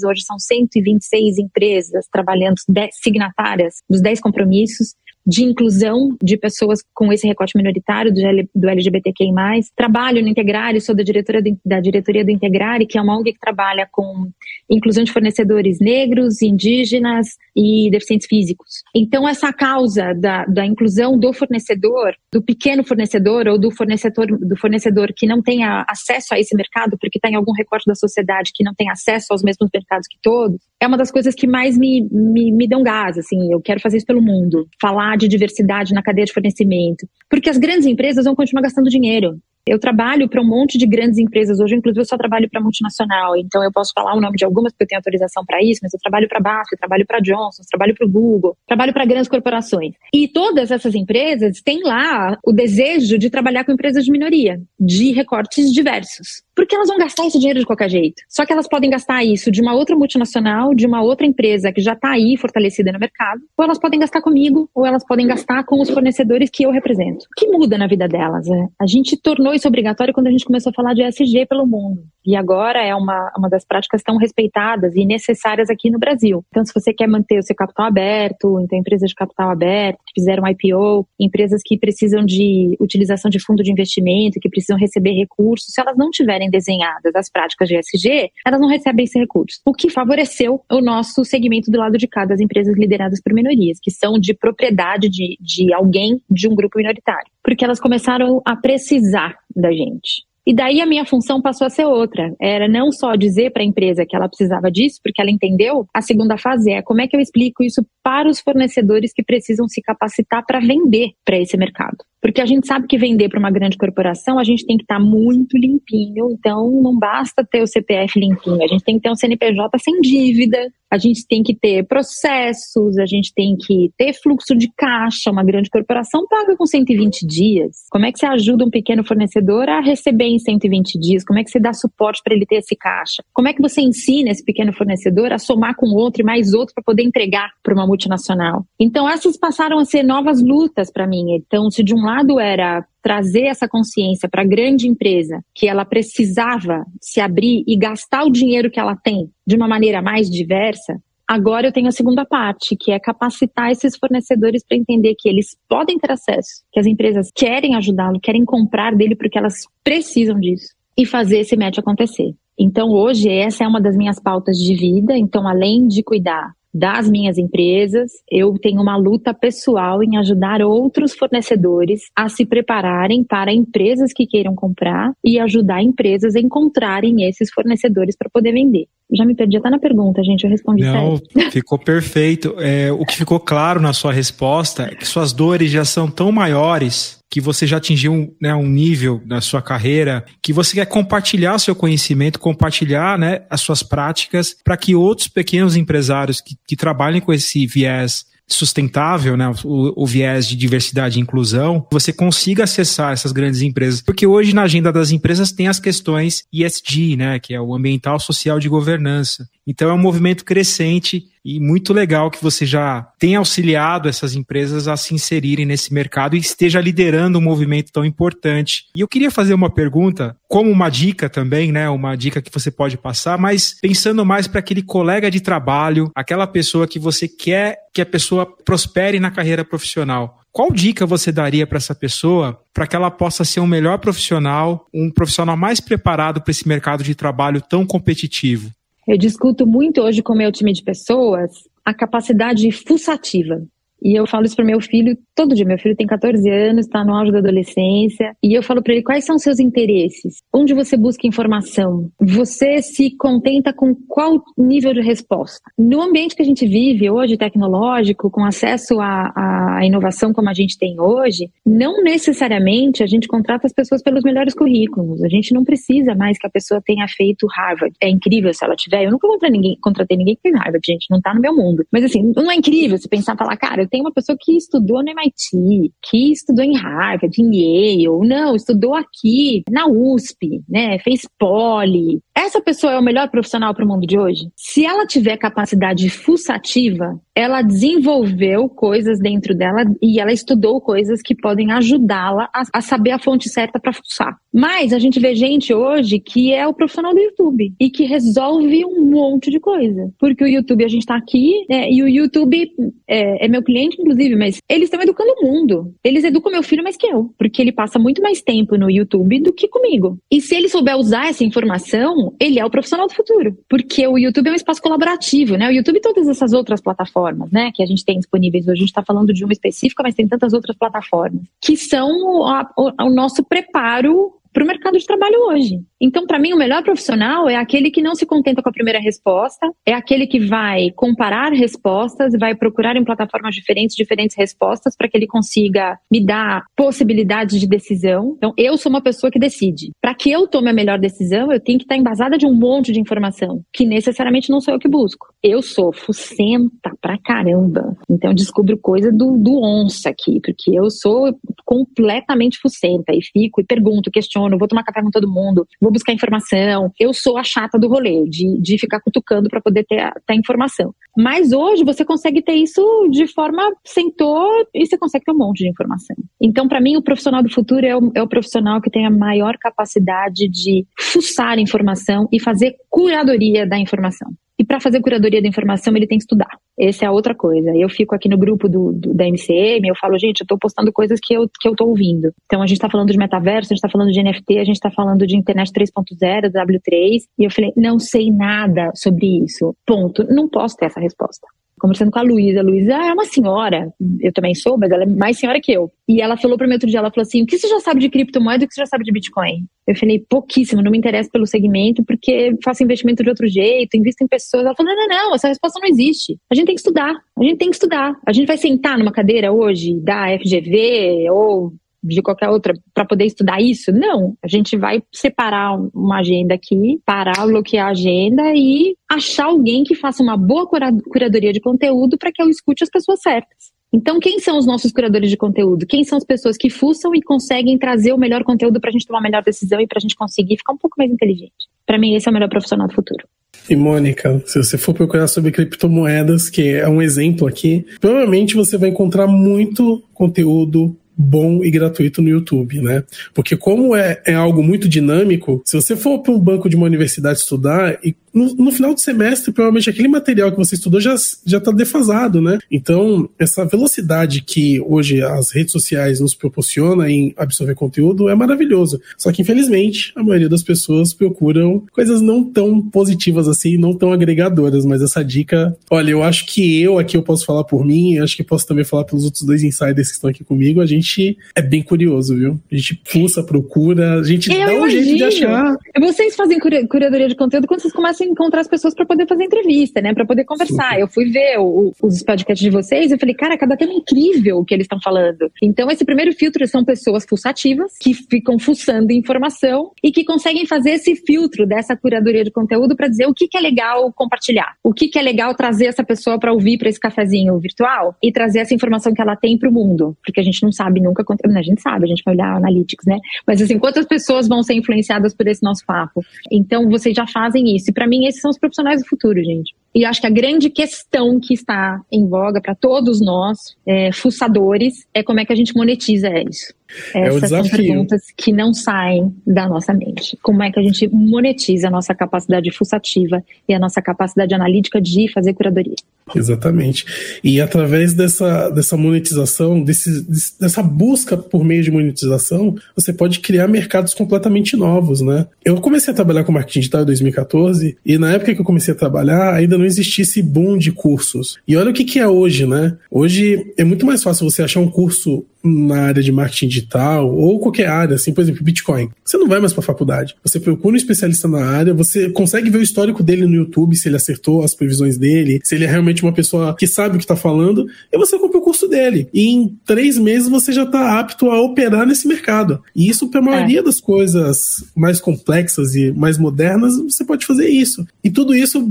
Hoje são 126 empresas trabalhando, signatárias dos 10 compromissos de inclusão de pessoas com esse recorte minoritário do, LGBTQI+. Trabalho no Integrare, sou da, diretora do, da diretoria do Integrare, que é uma ONG que trabalha com inclusão de fornecedores negros, indígenas e deficientes físicos. Então, essa causa da, da inclusão do fornecedor, do pequeno fornecedor ou do fornecedor, do fornecedor que não tenha acesso a esse mercado, porque está em algum recorte da sociedade que não tem acesso aos mesmos mercados que todos, é uma das coisas que mais me, me, me dão gás, assim, eu quero fazer isso pelo mundo. Falar de diversidade na cadeia de fornecimento. Porque as grandes empresas vão continuar gastando dinheiro. Eu trabalho para um monte de grandes empresas hoje, inclusive eu só trabalho para multinacional, então eu posso falar o nome de algumas porque eu tenho autorização para isso, mas eu trabalho para Basf, trabalho para Johnson, trabalho para o Google, trabalho para grandes corporações. E todas essas empresas têm lá o desejo de trabalhar com empresas de minoria, de recortes diversos. Porque elas vão gastar esse dinheiro de qualquer jeito. Só que elas podem gastar isso de uma outra multinacional, de uma outra empresa que já está aí fortalecida no mercado, ou elas podem gastar comigo, ou elas podem gastar com os fornecedores que eu represento. O que muda na vida delas? É? A gente tornou isso obrigatório quando a gente começou a falar de ESG pelo mundo. E agora é uma, uma das práticas tão respeitadas e necessárias aqui no Brasil. Então, se você quer manter o seu capital aberto, então empresas de capital aberto que fizeram IPO, empresas que precisam de utilização de fundo de investimento, que precisam receber recursos, se elas não tiverem desenhadas as práticas de ESG, elas não recebem esse recurso. O que favoreceu o nosso segmento do lado de cá das empresas lideradas por minorias, que são de propriedade de, de alguém de um grupo minoritário. Porque elas começaram a precisar da gente. E daí a minha função passou a ser outra. Era não só dizer para a empresa que ela precisava disso, porque ela entendeu. A segunda fase é como é que eu explico isso para os fornecedores que precisam se capacitar para vender para esse mercado. Porque a gente sabe que vender para uma grande corporação, a gente tem que estar tá muito limpinho, então não basta ter o CPF limpinho, a gente tem que ter um CNPJ sem dívida, a gente tem que ter processos, a gente tem que ter fluxo de caixa. Uma grande corporação paga com 120 dias. Como é que você ajuda um pequeno fornecedor a receber em 120 dias? Como é que você dá suporte para ele ter esse caixa? Como é que você ensina esse pequeno fornecedor a somar com outro e mais outro para poder entregar para uma multinacional? Então, essas passaram a ser novas lutas para mim. Então, se de um lado era trazer essa consciência para a grande empresa que ela precisava se abrir e gastar o dinheiro que ela tem de uma maneira mais diversa, Agora eu tenho a segunda parte, que é capacitar esses fornecedores para entender que eles podem ter acesso, que as empresas querem ajudá-lo, querem comprar dele porque elas precisam disso e fazer esse match acontecer. Então hoje essa é uma das minhas pautas de vida. Então além de cuidar das minhas empresas, eu tenho uma luta pessoal em ajudar outros fornecedores a se prepararem para empresas que queiram comprar e ajudar empresas a encontrarem esses fornecedores para poder vender. Já me perdi até na pergunta, gente, eu respondi Não, certo. ficou perfeito. É, o que ficou claro na sua resposta é que suas dores já são tão maiores que você já atingiu né, um nível na sua carreira, que você quer compartilhar seu conhecimento, compartilhar né, as suas práticas, para que outros pequenos empresários que, que trabalhem com esse viés sustentável, né, o, o, viés de diversidade e inclusão, você consiga acessar essas grandes empresas. Porque hoje na agenda das empresas tem as questões ESG, né, que é o ambiental, social de governança. Então é um movimento crescente e muito legal que você já tenha auxiliado essas empresas a se inserirem nesse mercado e esteja liderando um movimento tão importante. E eu queria fazer uma pergunta, como uma dica também, né? Uma dica que você pode passar, mas pensando mais para aquele colega de trabalho, aquela pessoa que você quer que a pessoa prospere na carreira profissional. Qual dica você daria para essa pessoa para que ela possa ser um melhor profissional, um profissional mais preparado para esse mercado de trabalho tão competitivo? Eu discuto muito hoje com meu time de pessoas a capacidade fuçativa. E eu falo isso para meu filho todo dia. Meu filho tem 14 anos, está no auge da adolescência. E eu falo para ele quais são seus interesses. Onde você busca informação? Você se contenta com qual nível de resposta? No ambiente que a gente vive hoje, tecnológico, com acesso à, à inovação como a gente tem hoje, não necessariamente a gente contrata as pessoas pelos melhores currículos. A gente não precisa mais que a pessoa tenha feito Harvard. É incrível se ela tiver. Eu nunca contratei ninguém, contratei ninguém que fez Harvard, gente. Não está no meu mundo. Mas assim, não é incrível se pensar e falar, cara, eu tem uma pessoa que estudou no MIT, que estudou em Harvard, em Yale, não, estudou aqui na USP, né? Fez poli. Essa pessoa é o melhor profissional para o mundo de hoje? Se ela tiver capacidade fuçativa, ela desenvolveu coisas dentro dela e ela estudou coisas que podem ajudá-la a, a, saber a fonte certa para fuçar. Mas a gente vê gente hoje que é o profissional do YouTube e que resolve um monte de coisa. Porque o YouTube, a gente tá aqui, né, e o YouTube é, é, meu cliente, inclusive, mas eles estão educando o mundo. Eles educam meu filho mais que eu, porque ele passa muito mais tempo no YouTube do que comigo. E se ele souber usar essa informação, ele é o profissional do futuro. Porque o YouTube é um espaço colaborativo, né? O YouTube e todas essas outras plataformas, né, que a gente tem disponíveis hoje. A gente está falando de uma específica, mas tem tantas outras plataformas que são o, o nosso preparo para o mercado de trabalho hoje. Então, para mim, o melhor profissional é aquele que não se contenta com a primeira resposta, é aquele que vai comparar respostas, vai procurar em plataformas diferentes diferentes respostas para que ele consiga me dar possibilidades de decisão. Então, eu sou uma pessoa que decide. Para que eu tome a melhor decisão, eu tenho que estar embasada de um monte de informação, que necessariamente não sou eu que busco. Eu sou fucenta pra caramba. Então, eu descubro coisa do, do onça aqui, porque eu sou completamente fucenta e fico e pergunto, questiono vou tomar café com todo mundo, vou buscar informação. Eu sou a chata do rolê, de, de ficar cutucando para poder ter a, ter a informação. Mas hoje você consegue ter isso de forma sentou e você consegue ter um monte de informação. Então, para mim, o profissional do futuro é o, é o profissional que tem a maior capacidade de fuçar informação e fazer curadoria da informação. E para fazer curadoria da informação, ele tem que estudar. Essa é a outra coisa. Eu fico aqui no grupo do, do da MCM, eu falo, gente, eu estou postando coisas que eu, que eu tô ouvindo. Então, a gente está falando de metaverso, a gente está falando de NFT, a gente está falando de internet 3.0, W3. E eu falei, não sei nada sobre isso. Ponto. Não posso ter essa resposta conversando com a Luísa. A Luísa é uma senhora, eu também sou, mas ela é mais senhora que eu. E ela falou para mim outro dia, ela falou assim, o que você já sabe de criptomoeda e o que você já sabe de Bitcoin? Eu falei, pouquíssimo, não me interessa pelo segmento, porque faço investimento de outro jeito, invisto em pessoas. Ela falou, não, não, não, essa resposta não existe. A gente tem que estudar, a gente tem que estudar. A gente vai sentar numa cadeira hoje da FGV ou de qualquer outra para poder estudar isso? Não. A gente vai separar uma agenda aqui, parar, bloquear a agenda e achar alguém que faça uma boa curadoria de conteúdo para que eu escute as pessoas certas. Então, quem são os nossos curadores de conteúdo? Quem são as pessoas que fuçam e conseguem trazer o melhor conteúdo para a gente tomar a melhor decisão e para a gente conseguir ficar um pouco mais inteligente? Para mim, esse é o melhor profissional do futuro. E Mônica, se você for procurar sobre criptomoedas, que é um exemplo aqui, provavelmente você vai encontrar muito conteúdo bom e gratuito no YouTube, né? Porque como é, é algo muito dinâmico, se você for para um banco de uma universidade estudar e no, no, final do semestre, provavelmente aquele material que você estudou já já está defasado, né? Então, essa velocidade que hoje as redes sociais nos proporciona em absorver conteúdo é maravilhoso. Só que, infelizmente, a maioria das pessoas procuram coisas não tão positivas assim, não tão agregadoras, mas essa dica, olha, eu acho que eu aqui eu posso falar por mim, acho que posso também falar pelos outros dois insiders que estão aqui comigo, a gente é bem curioso, viu? A gente pulsa, procura, a gente eu dá um imagino. jeito de achar. Vocês fazem curadoria de conteúdo quando vocês começam encontrar as pessoas para poder fazer entrevista, né? Para poder conversar. Eu fui ver o, os podcasts de vocês e falei, cara, cada tema é incrível o que eles estão falando. Então, esse primeiro filtro são pessoas fuçativas que ficam fuçando informação e que conseguem fazer esse filtro dessa curadoria de conteúdo para dizer o que, que é legal compartilhar, o que, que é legal trazer essa pessoa para ouvir para esse cafezinho virtual e trazer essa informação que ela tem para o mundo, porque a gente não sabe nunca quanto, a gente sabe, a gente vai olhar analytics, né? Mas assim, quantas pessoas vão ser influenciadas por esse nosso papo? Então, vocês já fazem isso. E para mim, esses são os profissionais do futuro, gente. E acho que a grande questão que está em voga para todos nós, é, fuçadores, é como é que a gente monetiza isso. É Essas é são perguntas que não saem da nossa mente. Como é que a gente monetiza a nossa capacidade fuçativa e a nossa capacidade analítica de fazer curadoria? Exatamente. E através dessa, dessa monetização, desse, dessa busca por meio de monetização, você pode criar mercados completamente novos, né? Eu comecei a trabalhar com marketing digital em 2014 e na época que eu comecei a trabalhar ainda não existia esse boom de cursos. E olha o que, que é hoje, né? Hoje é muito mais fácil você achar um curso na área de marketing digital ou qualquer área, assim, por exemplo, Bitcoin. Você não vai mais para a faculdade. Você procura um especialista na área, você consegue ver o histórico dele no YouTube, se ele acertou as previsões dele, se ele é realmente uma pessoa que sabe o que está falando, e você compra o curso dele. E em três meses você já está apto a operar nesse mercado. E isso, para a maioria é. das coisas mais complexas e mais modernas, você pode fazer isso. E tudo isso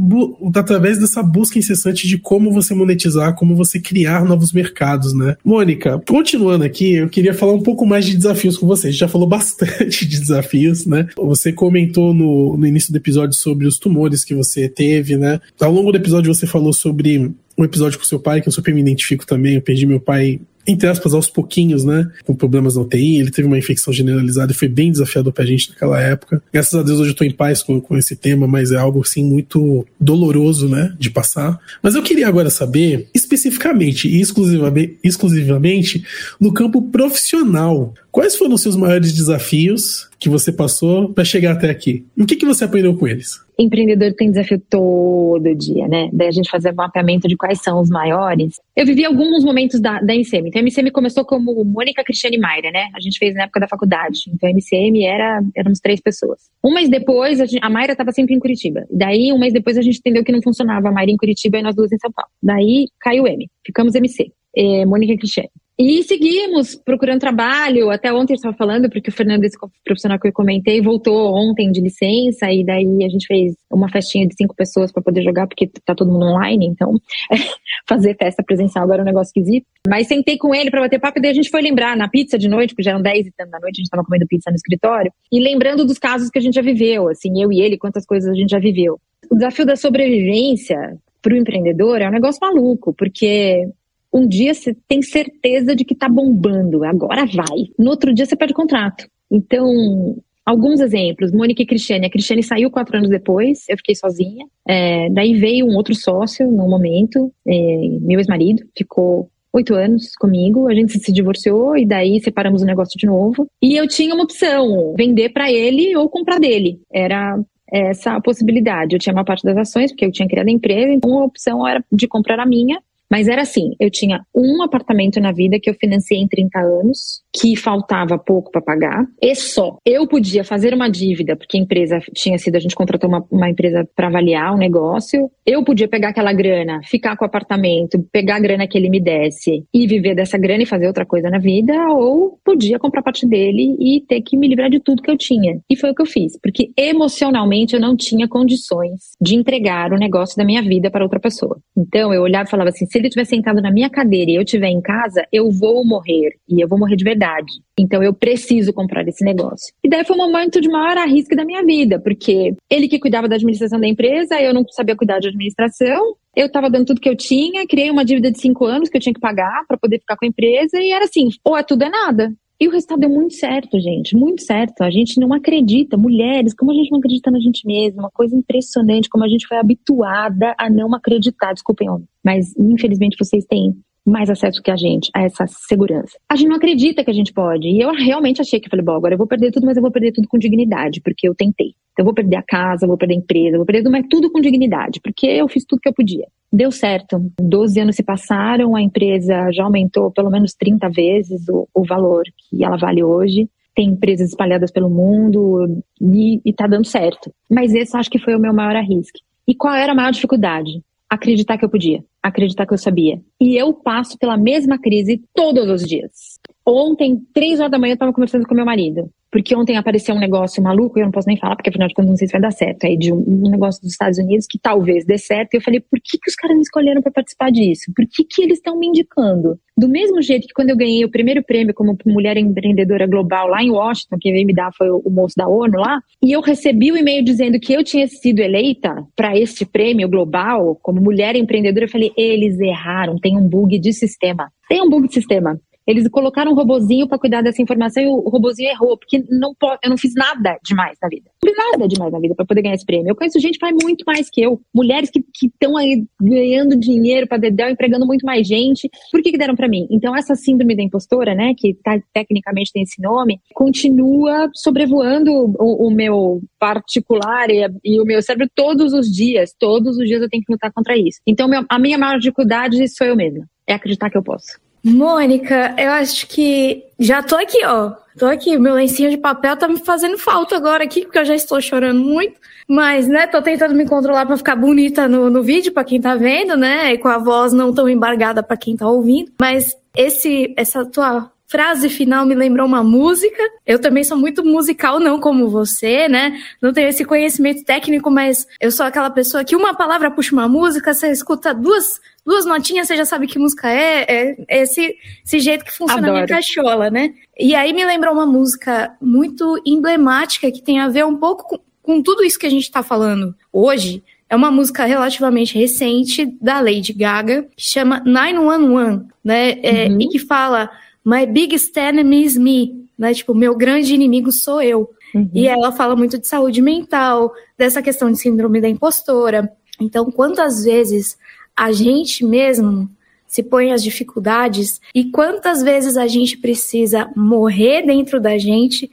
através dessa busca incessante de como você monetizar, como você criar novos mercados, né? Mônica, continuando aqui, eu queria falar um pouco mais de desafios com você. A gente já falou bastante de desafios, né? Você comentou no, no início do episódio sobre os tumores que você teve, né? Ao longo do episódio você falou sobre um episódio com seu pai, que eu super me identifico também. Eu perdi meu pai entre aspas, aos pouquinhos, né? Com problemas na UTI. Ele teve uma infecção generalizada e foi bem desafiador pra gente naquela época. Graças a Deus hoje eu tô em paz com, com esse tema, mas é algo, assim, muito doloroso, né? De passar. Mas eu queria agora saber, especificamente e exclusivamente, exclusivamente no campo profissional, quais foram os seus maiores desafios que você passou para chegar até aqui? O que, que você aprendeu com eles? Empreendedor tem desafio todo dia, né? Daí a gente fazer mapeamento de quais são os maiores. Eu vivi alguns momentos da, da MCM. Então, a MCM começou como Mônica Cristiane Mayra, né? A gente fez na época da faculdade. Então, a MCM era, éramos três pessoas. Um mês depois, a, gente, a estava sempre em Curitiba. Daí, um mês depois, a gente entendeu que não funcionava a Mayra em Curitiba e nós duas em São Paulo. Daí, caiu o M. Ficamos MC. É, Mônica Cristiane. E seguimos procurando trabalho. Até ontem eu estava falando, porque o Fernando, esse profissional que eu comentei, voltou ontem de licença, e daí a gente fez uma festinha de cinco pessoas para poder jogar, porque tá todo mundo online, então fazer festa presencial agora é um negócio esquisito. Mas sentei com ele para bater papo, e daí a gente foi lembrar na pizza de noite, porque já eram dez e tanto da noite, a gente estava comendo pizza no escritório, e lembrando dos casos que a gente já viveu, assim, eu e ele, quantas coisas a gente já viveu. O desafio da sobrevivência para o empreendedor é um negócio maluco, porque um dia você tem certeza de que está bombando, agora vai. No outro dia você perde contrato. Então, alguns exemplos. Mônica e Cristiane. A Cristiane saiu quatro anos depois, eu fiquei sozinha. É, daí veio um outro sócio no momento, é, meu ex-marido, ficou oito anos comigo, a gente se divorciou e daí separamos o negócio de novo. E eu tinha uma opção, vender para ele ou comprar dele. Era essa possibilidade. Eu tinha uma parte das ações, porque eu tinha criado a empresa, então a opção era de comprar a minha mas era assim, eu tinha um apartamento na vida que eu financiei em 30 anos, que faltava pouco para pagar, e só. Eu podia fazer uma dívida, porque a empresa tinha sido, a gente contratou uma, uma empresa para avaliar o negócio. Eu podia pegar aquela grana, ficar com o apartamento, pegar a grana que ele me desse e viver dessa grana e fazer outra coisa na vida, ou podia comprar parte dele e ter que me livrar de tudo que eu tinha. E foi o que eu fiz, porque emocionalmente eu não tinha condições de entregar o negócio da minha vida para outra pessoa. Então eu olhava e falava assim: se ele estiver sentado na minha cadeira e eu estiver em casa, eu vou morrer. E eu vou morrer de verdade. Então eu preciso comprar esse negócio. E daí foi um momento de maior arrisco da minha vida, porque ele que cuidava da administração da empresa, eu não sabia cuidar de administração. Eu estava dando tudo que eu tinha, criei uma dívida de cinco anos que eu tinha que pagar para poder ficar com a empresa, e era assim: ou é tudo é nada. E o resultado deu muito certo, gente, muito certo. A gente não acredita, mulheres, como a gente não acredita na gente mesma, uma coisa impressionante, como a gente foi habituada a não acreditar. Desculpem, homem, mas infelizmente vocês têm mais acesso que a gente a essa segurança. A gente não acredita que a gente pode. E eu realmente achei que falei, bom, agora eu vou perder tudo, mas eu vou perder tudo com dignidade, porque eu tentei. Então eu vou perder a casa, vou perder a empresa, vou perder tudo, mas tudo com dignidade, porque eu fiz tudo que eu podia. Deu certo. Doze anos se passaram, a empresa já aumentou pelo menos 30 vezes o, o valor que ela vale hoje. Tem empresas espalhadas pelo mundo e, está dando certo. Mas esse acho que foi o meu maior arrisco. E qual era a maior dificuldade? Acreditar que eu podia, acreditar que eu sabia. E eu passo pela mesma crise todos os dias. Ontem, três horas da manhã, eu estava conversando com meu marido. Porque ontem apareceu um negócio maluco, eu não posso nem falar, porque afinal de contas não sei se vai dar certo. Aí de um, um negócio dos Estados Unidos que talvez dê certo. E eu falei, por que, que os caras me escolheram para participar disso? Por que, que eles estão me indicando? Do mesmo jeito que quando eu ganhei o primeiro prêmio como mulher empreendedora global lá em Washington, quem veio me dar foi o, o moço da ONU lá, e eu recebi o um e-mail dizendo que eu tinha sido eleita para este prêmio global como mulher empreendedora, eu falei, eles erraram, tem um bug de sistema. Tem um bug de sistema. Eles colocaram um robozinho para cuidar dessa informação e o robozinho errou, porque não eu não fiz nada demais na vida. Não fiz nada demais na vida para poder ganhar esse prêmio. Eu conheço gente que faz muito mais que eu. Mulheres que estão aí ganhando dinheiro para dedéu, empregando muito mais gente. Por que, que deram para mim? Então, essa síndrome da impostora, né, que tá, tecnicamente tem esse nome, continua sobrevoando o, o meu particular e, e, o meu cérebro todos os dias. Todos os dias eu tenho que lutar contra isso. Então, meu, a minha maior dificuldade sou eu mesma. É acreditar que eu posso. Mônica, eu acho que já tô aqui, ó. Tô aqui, meu lencinho de papel tá me fazendo falta agora aqui, porque eu já estou chorando muito. Mas, né, tô tentando me controlar para ficar bonita no, no vídeo para quem tá vendo, né? E com a voz não tão embargada para quem tá ouvindo. Mas esse, essa tua frase final me lembrou uma música. Eu também sou muito musical, não como você, né? Não tenho esse conhecimento técnico, mas eu sou aquela pessoa que uma palavra puxa uma música, você escuta duas duas notinhas, você já sabe que música é. É, é esse, esse jeito que funciona Adoro. a minha cachola, né? E aí me lembrou uma música muito emblemática que tem a ver um pouco com, com tudo isso que a gente está falando hoje, é uma música relativamente recente da Lady Gaga, que chama 911, né? É, uhum. E que fala My biggest enemy is me, né? Tipo, meu grande inimigo sou eu. Uhum. E ela fala muito de saúde mental, dessa questão de síndrome da impostora. Então, quantas vezes a gente mesmo se põe as dificuldades e quantas vezes a gente precisa morrer dentro da gente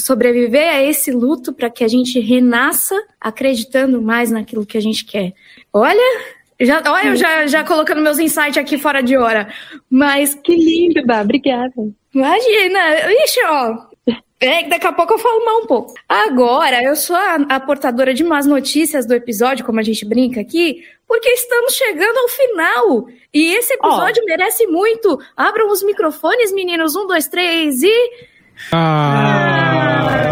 sobreviver a esse luto para que a gente renasça acreditando mais naquilo que a gente quer. Olha, já, olha, eu já, já colocando meus insights aqui fora de hora. Mas. Que lindo, Bá, obrigada. Imagina, ixi, ó. É, daqui a pouco eu falo mal um pouco. Agora, eu sou a, a portadora de más notícias do episódio, como a gente brinca aqui, porque estamos chegando ao final. E esse episódio oh. merece muito. Abram os microfones, meninos. Um, dois, três e. Ah,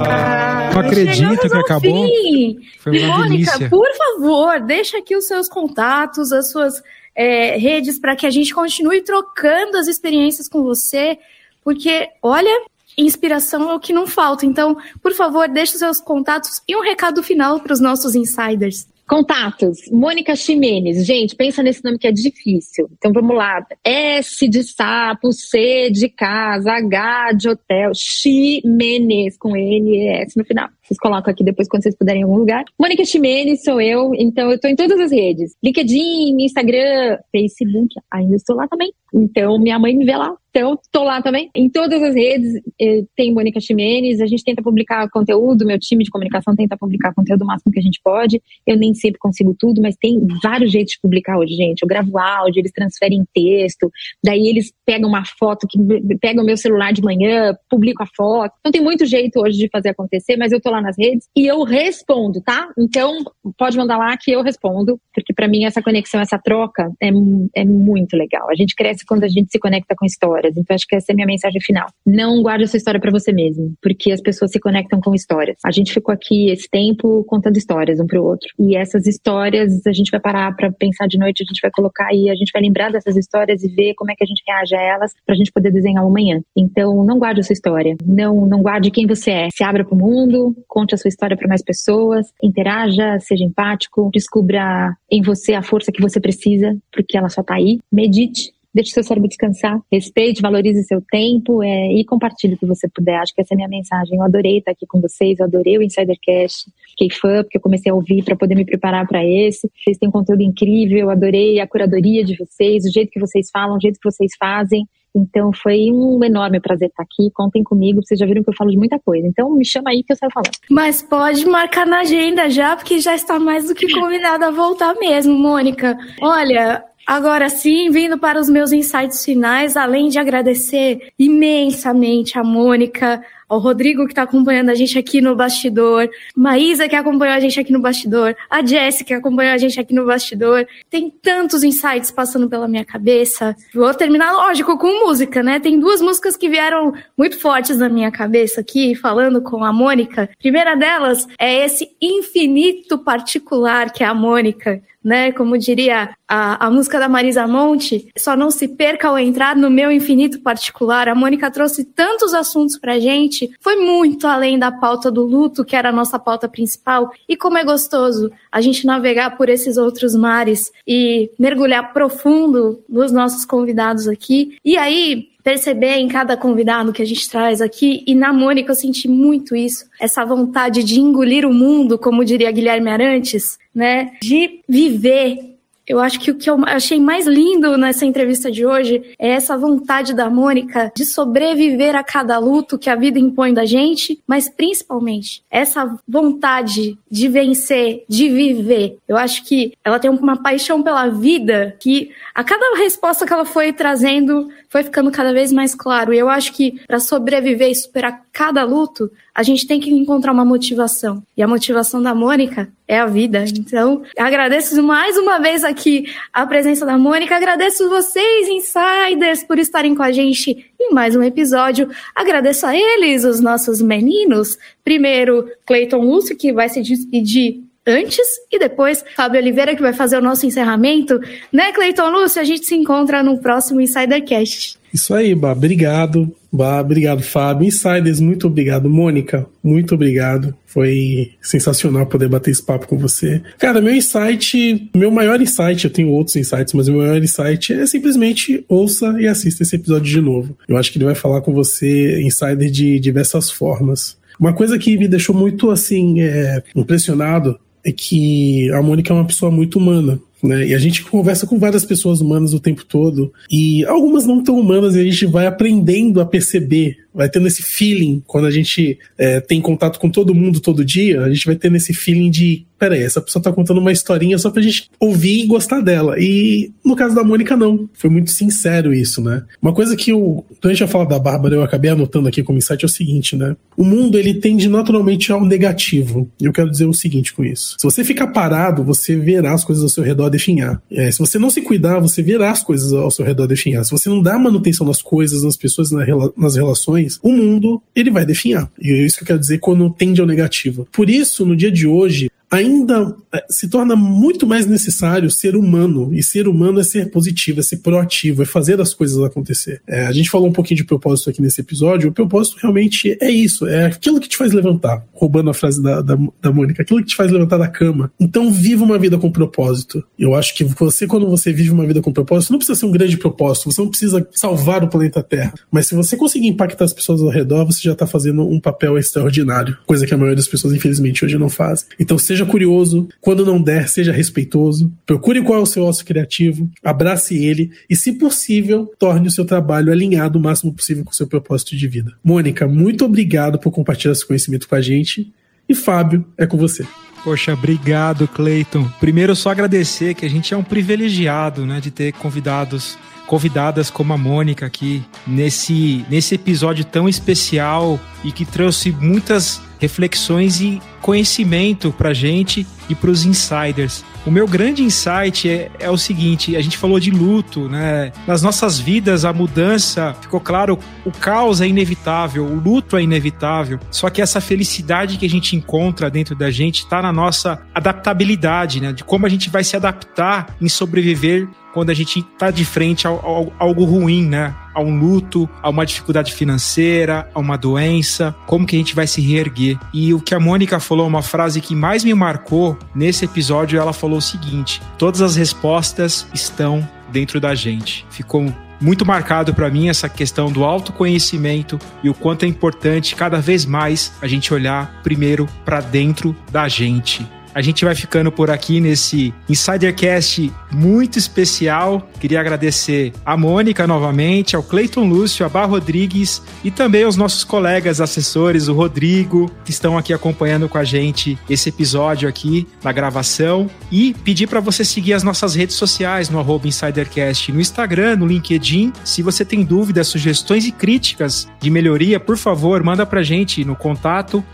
não acredito que acabou. Fim. Foi uma Mônica, delícia. por favor, deixa aqui os seus contatos, as suas é, redes, para que a gente continue trocando as experiências com você, porque, olha, inspiração é o que não falta. Então, por favor, deixe os seus contatos e um recado final para os nossos insiders. Contatos, Mônica Ximenes. Gente, pensa nesse nome que é difícil. Então vamos lá. S de sapo, C de casa, H de hotel, Ximenes, com N e S no final. Vocês colocam aqui depois quando vocês puderem em algum lugar. Mônica Ximenes sou eu, então eu tô em todas as redes. LinkedIn, Instagram, Facebook, ainda estou lá também. Então minha mãe me vê lá. Então, estou lá também. Em todas as redes eh, tem Mônica Ximenes. A gente tenta publicar conteúdo, meu time de comunicação tenta publicar conteúdo o máximo que a gente pode. Eu nem sempre consigo tudo, mas tem vários jeitos de publicar hoje, gente. Eu gravo áudio, eles transferem em texto, daí eles pegam uma foto, que pegam meu celular de manhã, publicam a foto. Então tem muito jeito hoje de fazer acontecer, mas eu tô lá nas redes e eu respondo, tá? Então pode mandar lá que eu respondo, porque para mim essa conexão, essa troca é, é muito legal. A gente cresce quando a gente se conecta com histórias. Então acho que essa é a minha mensagem final. Não guarde essa história para você mesmo, porque as pessoas se conectam com histórias. A gente ficou aqui esse tempo contando histórias um pro outro. E essas histórias a gente vai parar para pensar de noite, a gente vai colocar aí, a gente vai lembrar dessas histórias e ver como é que a gente reage a elas para a gente poder desenhar amanhã. Então não guarde a sua história. Não, não guarde quem você é. Se abra para o mundo, conte a sua história para mais pessoas, interaja, seja empático, descubra em você a força que você precisa, porque ela só tá aí. Medite, deixe seu cérebro descansar, respeite, valorize seu tempo é, e compartilhe o que você puder. Acho que essa é a minha mensagem. Eu adorei estar aqui com vocês, eu adorei o Insidercast, fiquei fã porque eu comecei a ouvir para poder me preparar para esse. Vocês têm um conteúdo incrível, eu adorei a curadoria de vocês, o jeito que vocês falam, o jeito que vocês fazem. Então foi um enorme prazer estar aqui. Contem comigo, vocês já viram que eu falo de muita coisa. Então me chama aí que eu saio falando. Mas pode marcar na agenda já, porque já está mais do que combinado a voltar mesmo, Mônica. Olha, Agora sim, vindo para os meus insights finais, além de agradecer imensamente a Mônica, ao Rodrigo que está acompanhando a gente aqui no bastidor, Maísa que acompanhou a gente aqui no bastidor, a Jéssica que acompanhou a gente aqui no bastidor. Tem tantos insights passando pela minha cabeça. Vou terminar, lógico, com música, né? Tem duas músicas que vieram muito fortes na minha cabeça aqui, falando com a Mônica. A primeira delas é esse infinito particular que é a Mônica né? Como diria a, a música da Marisa Monte, só não se perca ao entrar no meu infinito particular. A Mônica trouxe tantos assuntos pra gente, foi muito além da pauta do luto, que era a nossa pauta principal. E como é gostoso a gente navegar por esses outros mares e mergulhar profundo nos nossos convidados aqui. E aí, perceber em cada convidado que a gente traz aqui. E na Mônica eu senti muito isso, essa vontade de engolir o mundo, como diria Guilherme Arantes, né? De viver eu acho que o que eu achei mais lindo nessa entrevista de hoje é essa vontade da Mônica de sobreviver a cada luto que a vida impõe da gente, mas principalmente essa vontade de vencer, de viver. Eu acho que ela tem uma paixão pela vida que a cada resposta que ela foi trazendo foi ficando cada vez mais claro. E eu acho que para sobreviver e superar cada luto, a gente tem que encontrar uma motivação. E a motivação da Mônica é a vida. Então, agradeço mais uma vez aqui a presença da Mônica, agradeço vocês, insiders, por estarem com a gente em mais um episódio. Agradeço a eles, os nossos meninos. Primeiro, Cleiton Lúcio, que vai se despedir antes e depois Fábio Oliveira que vai fazer o nosso encerramento. Né, Cleiton Lúcio? A gente se encontra no próximo Insidercast. Isso aí, Bah. Obrigado. Bah, obrigado, Fábio. Insiders, muito obrigado. Mônica, muito obrigado. Foi sensacional poder bater esse papo com você. Cara, meu insight, meu maior insight, eu tenho outros insights, mas meu maior insight é simplesmente ouça e assista esse episódio de novo. Eu acho que ele vai falar com você, insider, de diversas formas. Uma coisa que me deixou muito assim é, impressionado é que a Mônica é uma pessoa muito humana. Né? E a gente conversa com várias pessoas humanas o tempo todo, e algumas não tão humanas, e a gente vai aprendendo a perceber vai tendo esse feeling quando a gente é, tem contato com todo mundo todo dia, a gente vai tendo esse feeling de peraí, essa pessoa tá contando uma historinha só pra gente ouvir e gostar dela. E no caso da Mônica, não. Foi muito sincero isso, né? Uma coisa que eu, durante a fala da Bárbara, eu acabei anotando aqui como insight é o seguinte, né? O mundo, ele tende naturalmente ao negativo. E eu quero dizer o seguinte com isso. Se você ficar parado, você verá as coisas ao seu redor definhar. É, se você não se cuidar, você verá as coisas ao seu redor definhar. Se você não dá manutenção nas coisas, nas pessoas, nas relações, o mundo ele vai definhar. E é isso que eu quero dizer quando tende ao negativo. Por isso, no dia de hoje, ainda é, se torna muito mais necessário ser humano. E ser humano é ser positivo, é ser proativo, é fazer as coisas acontecer. É, a gente falou um pouquinho de propósito aqui nesse episódio. O propósito realmente é isso, é aquilo que te faz levantar. Roubando a frase da, da, da Mônica, aquilo que te faz levantar da cama. Então, viva uma vida com propósito. Eu acho que você, quando você vive uma vida com propósito, não precisa ser um grande propósito, você não precisa salvar o planeta Terra. Mas se você conseguir impactar as pessoas ao redor, você já está fazendo um papel extraordinário. Coisa que a maioria das pessoas, infelizmente, hoje não faz. Então, seja Seja curioso, quando não der, seja respeitoso. Procure qual é o seu ócio criativo, abrace ele e, se possível, torne o seu trabalho alinhado o máximo possível com o seu propósito de vida. Mônica, muito obrigado por compartilhar esse conhecimento com a gente. E Fábio, é com você. Poxa, obrigado, Cleiton. Primeiro, só agradecer que a gente é um privilegiado, né, de ter convidados convidadas como a Mônica aqui nesse, nesse episódio tão especial e que trouxe muitas reflexões e conhecimento para gente e para os insiders. O meu grande insight é, é, o seguinte: a gente falou de luto, né? Nas nossas vidas, a mudança ficou claro, o caos é inevitável, o luto é inevitável. Só que essa felicidade que a gente encontra dentro da gente está na nossa adaptabilidade, né? De como a gente vai se adaptar em sobreviver quando a gente está de frente a, algo ruim, né? A um luto, a uma dificuldade financeira, a uma doença, como que a gente vai se reerguer. E o que a Mônica falou, uma frase que mais me marcou nesse episódio, ela falou o seguinte: todas as respostas estão dentro da gente. Ficou muito marcado para mim essa questão do autoconhecimento e o quanto é importante cada vez mais a gente olhar primeiro para dentro da gente. A gente vai ficando por aqui nesse Insidercast muito especial. Queria agradecer a Mônica novamente, ao Cleiton Lúcio, a Bar Rodrigues e também aos nossos colegas assessores, o Rodrigo, que estão aqui acompanhando com a gente esse episódio aqui na gravação. E pedir para você seguir as nossas redes sociais no Insidercast, no Instagram, no LinkedIn. Se você tem dúvidas, sugestões e críticas de melhoria, por favor, manda pra gente no contato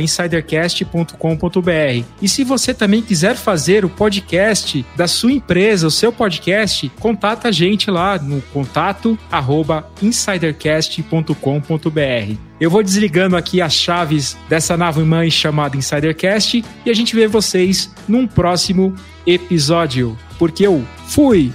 insidercast.com.br. E se você também quiser fazer o podcast da sua empresa, o seu podcast, contata a gente lá no contato arroba insidercast.com.br. Eu vou desligando aqui as chaves dessa nave mãe chamada Insidercast e a gente vê vocês num próximo episódio. Porque eu fui!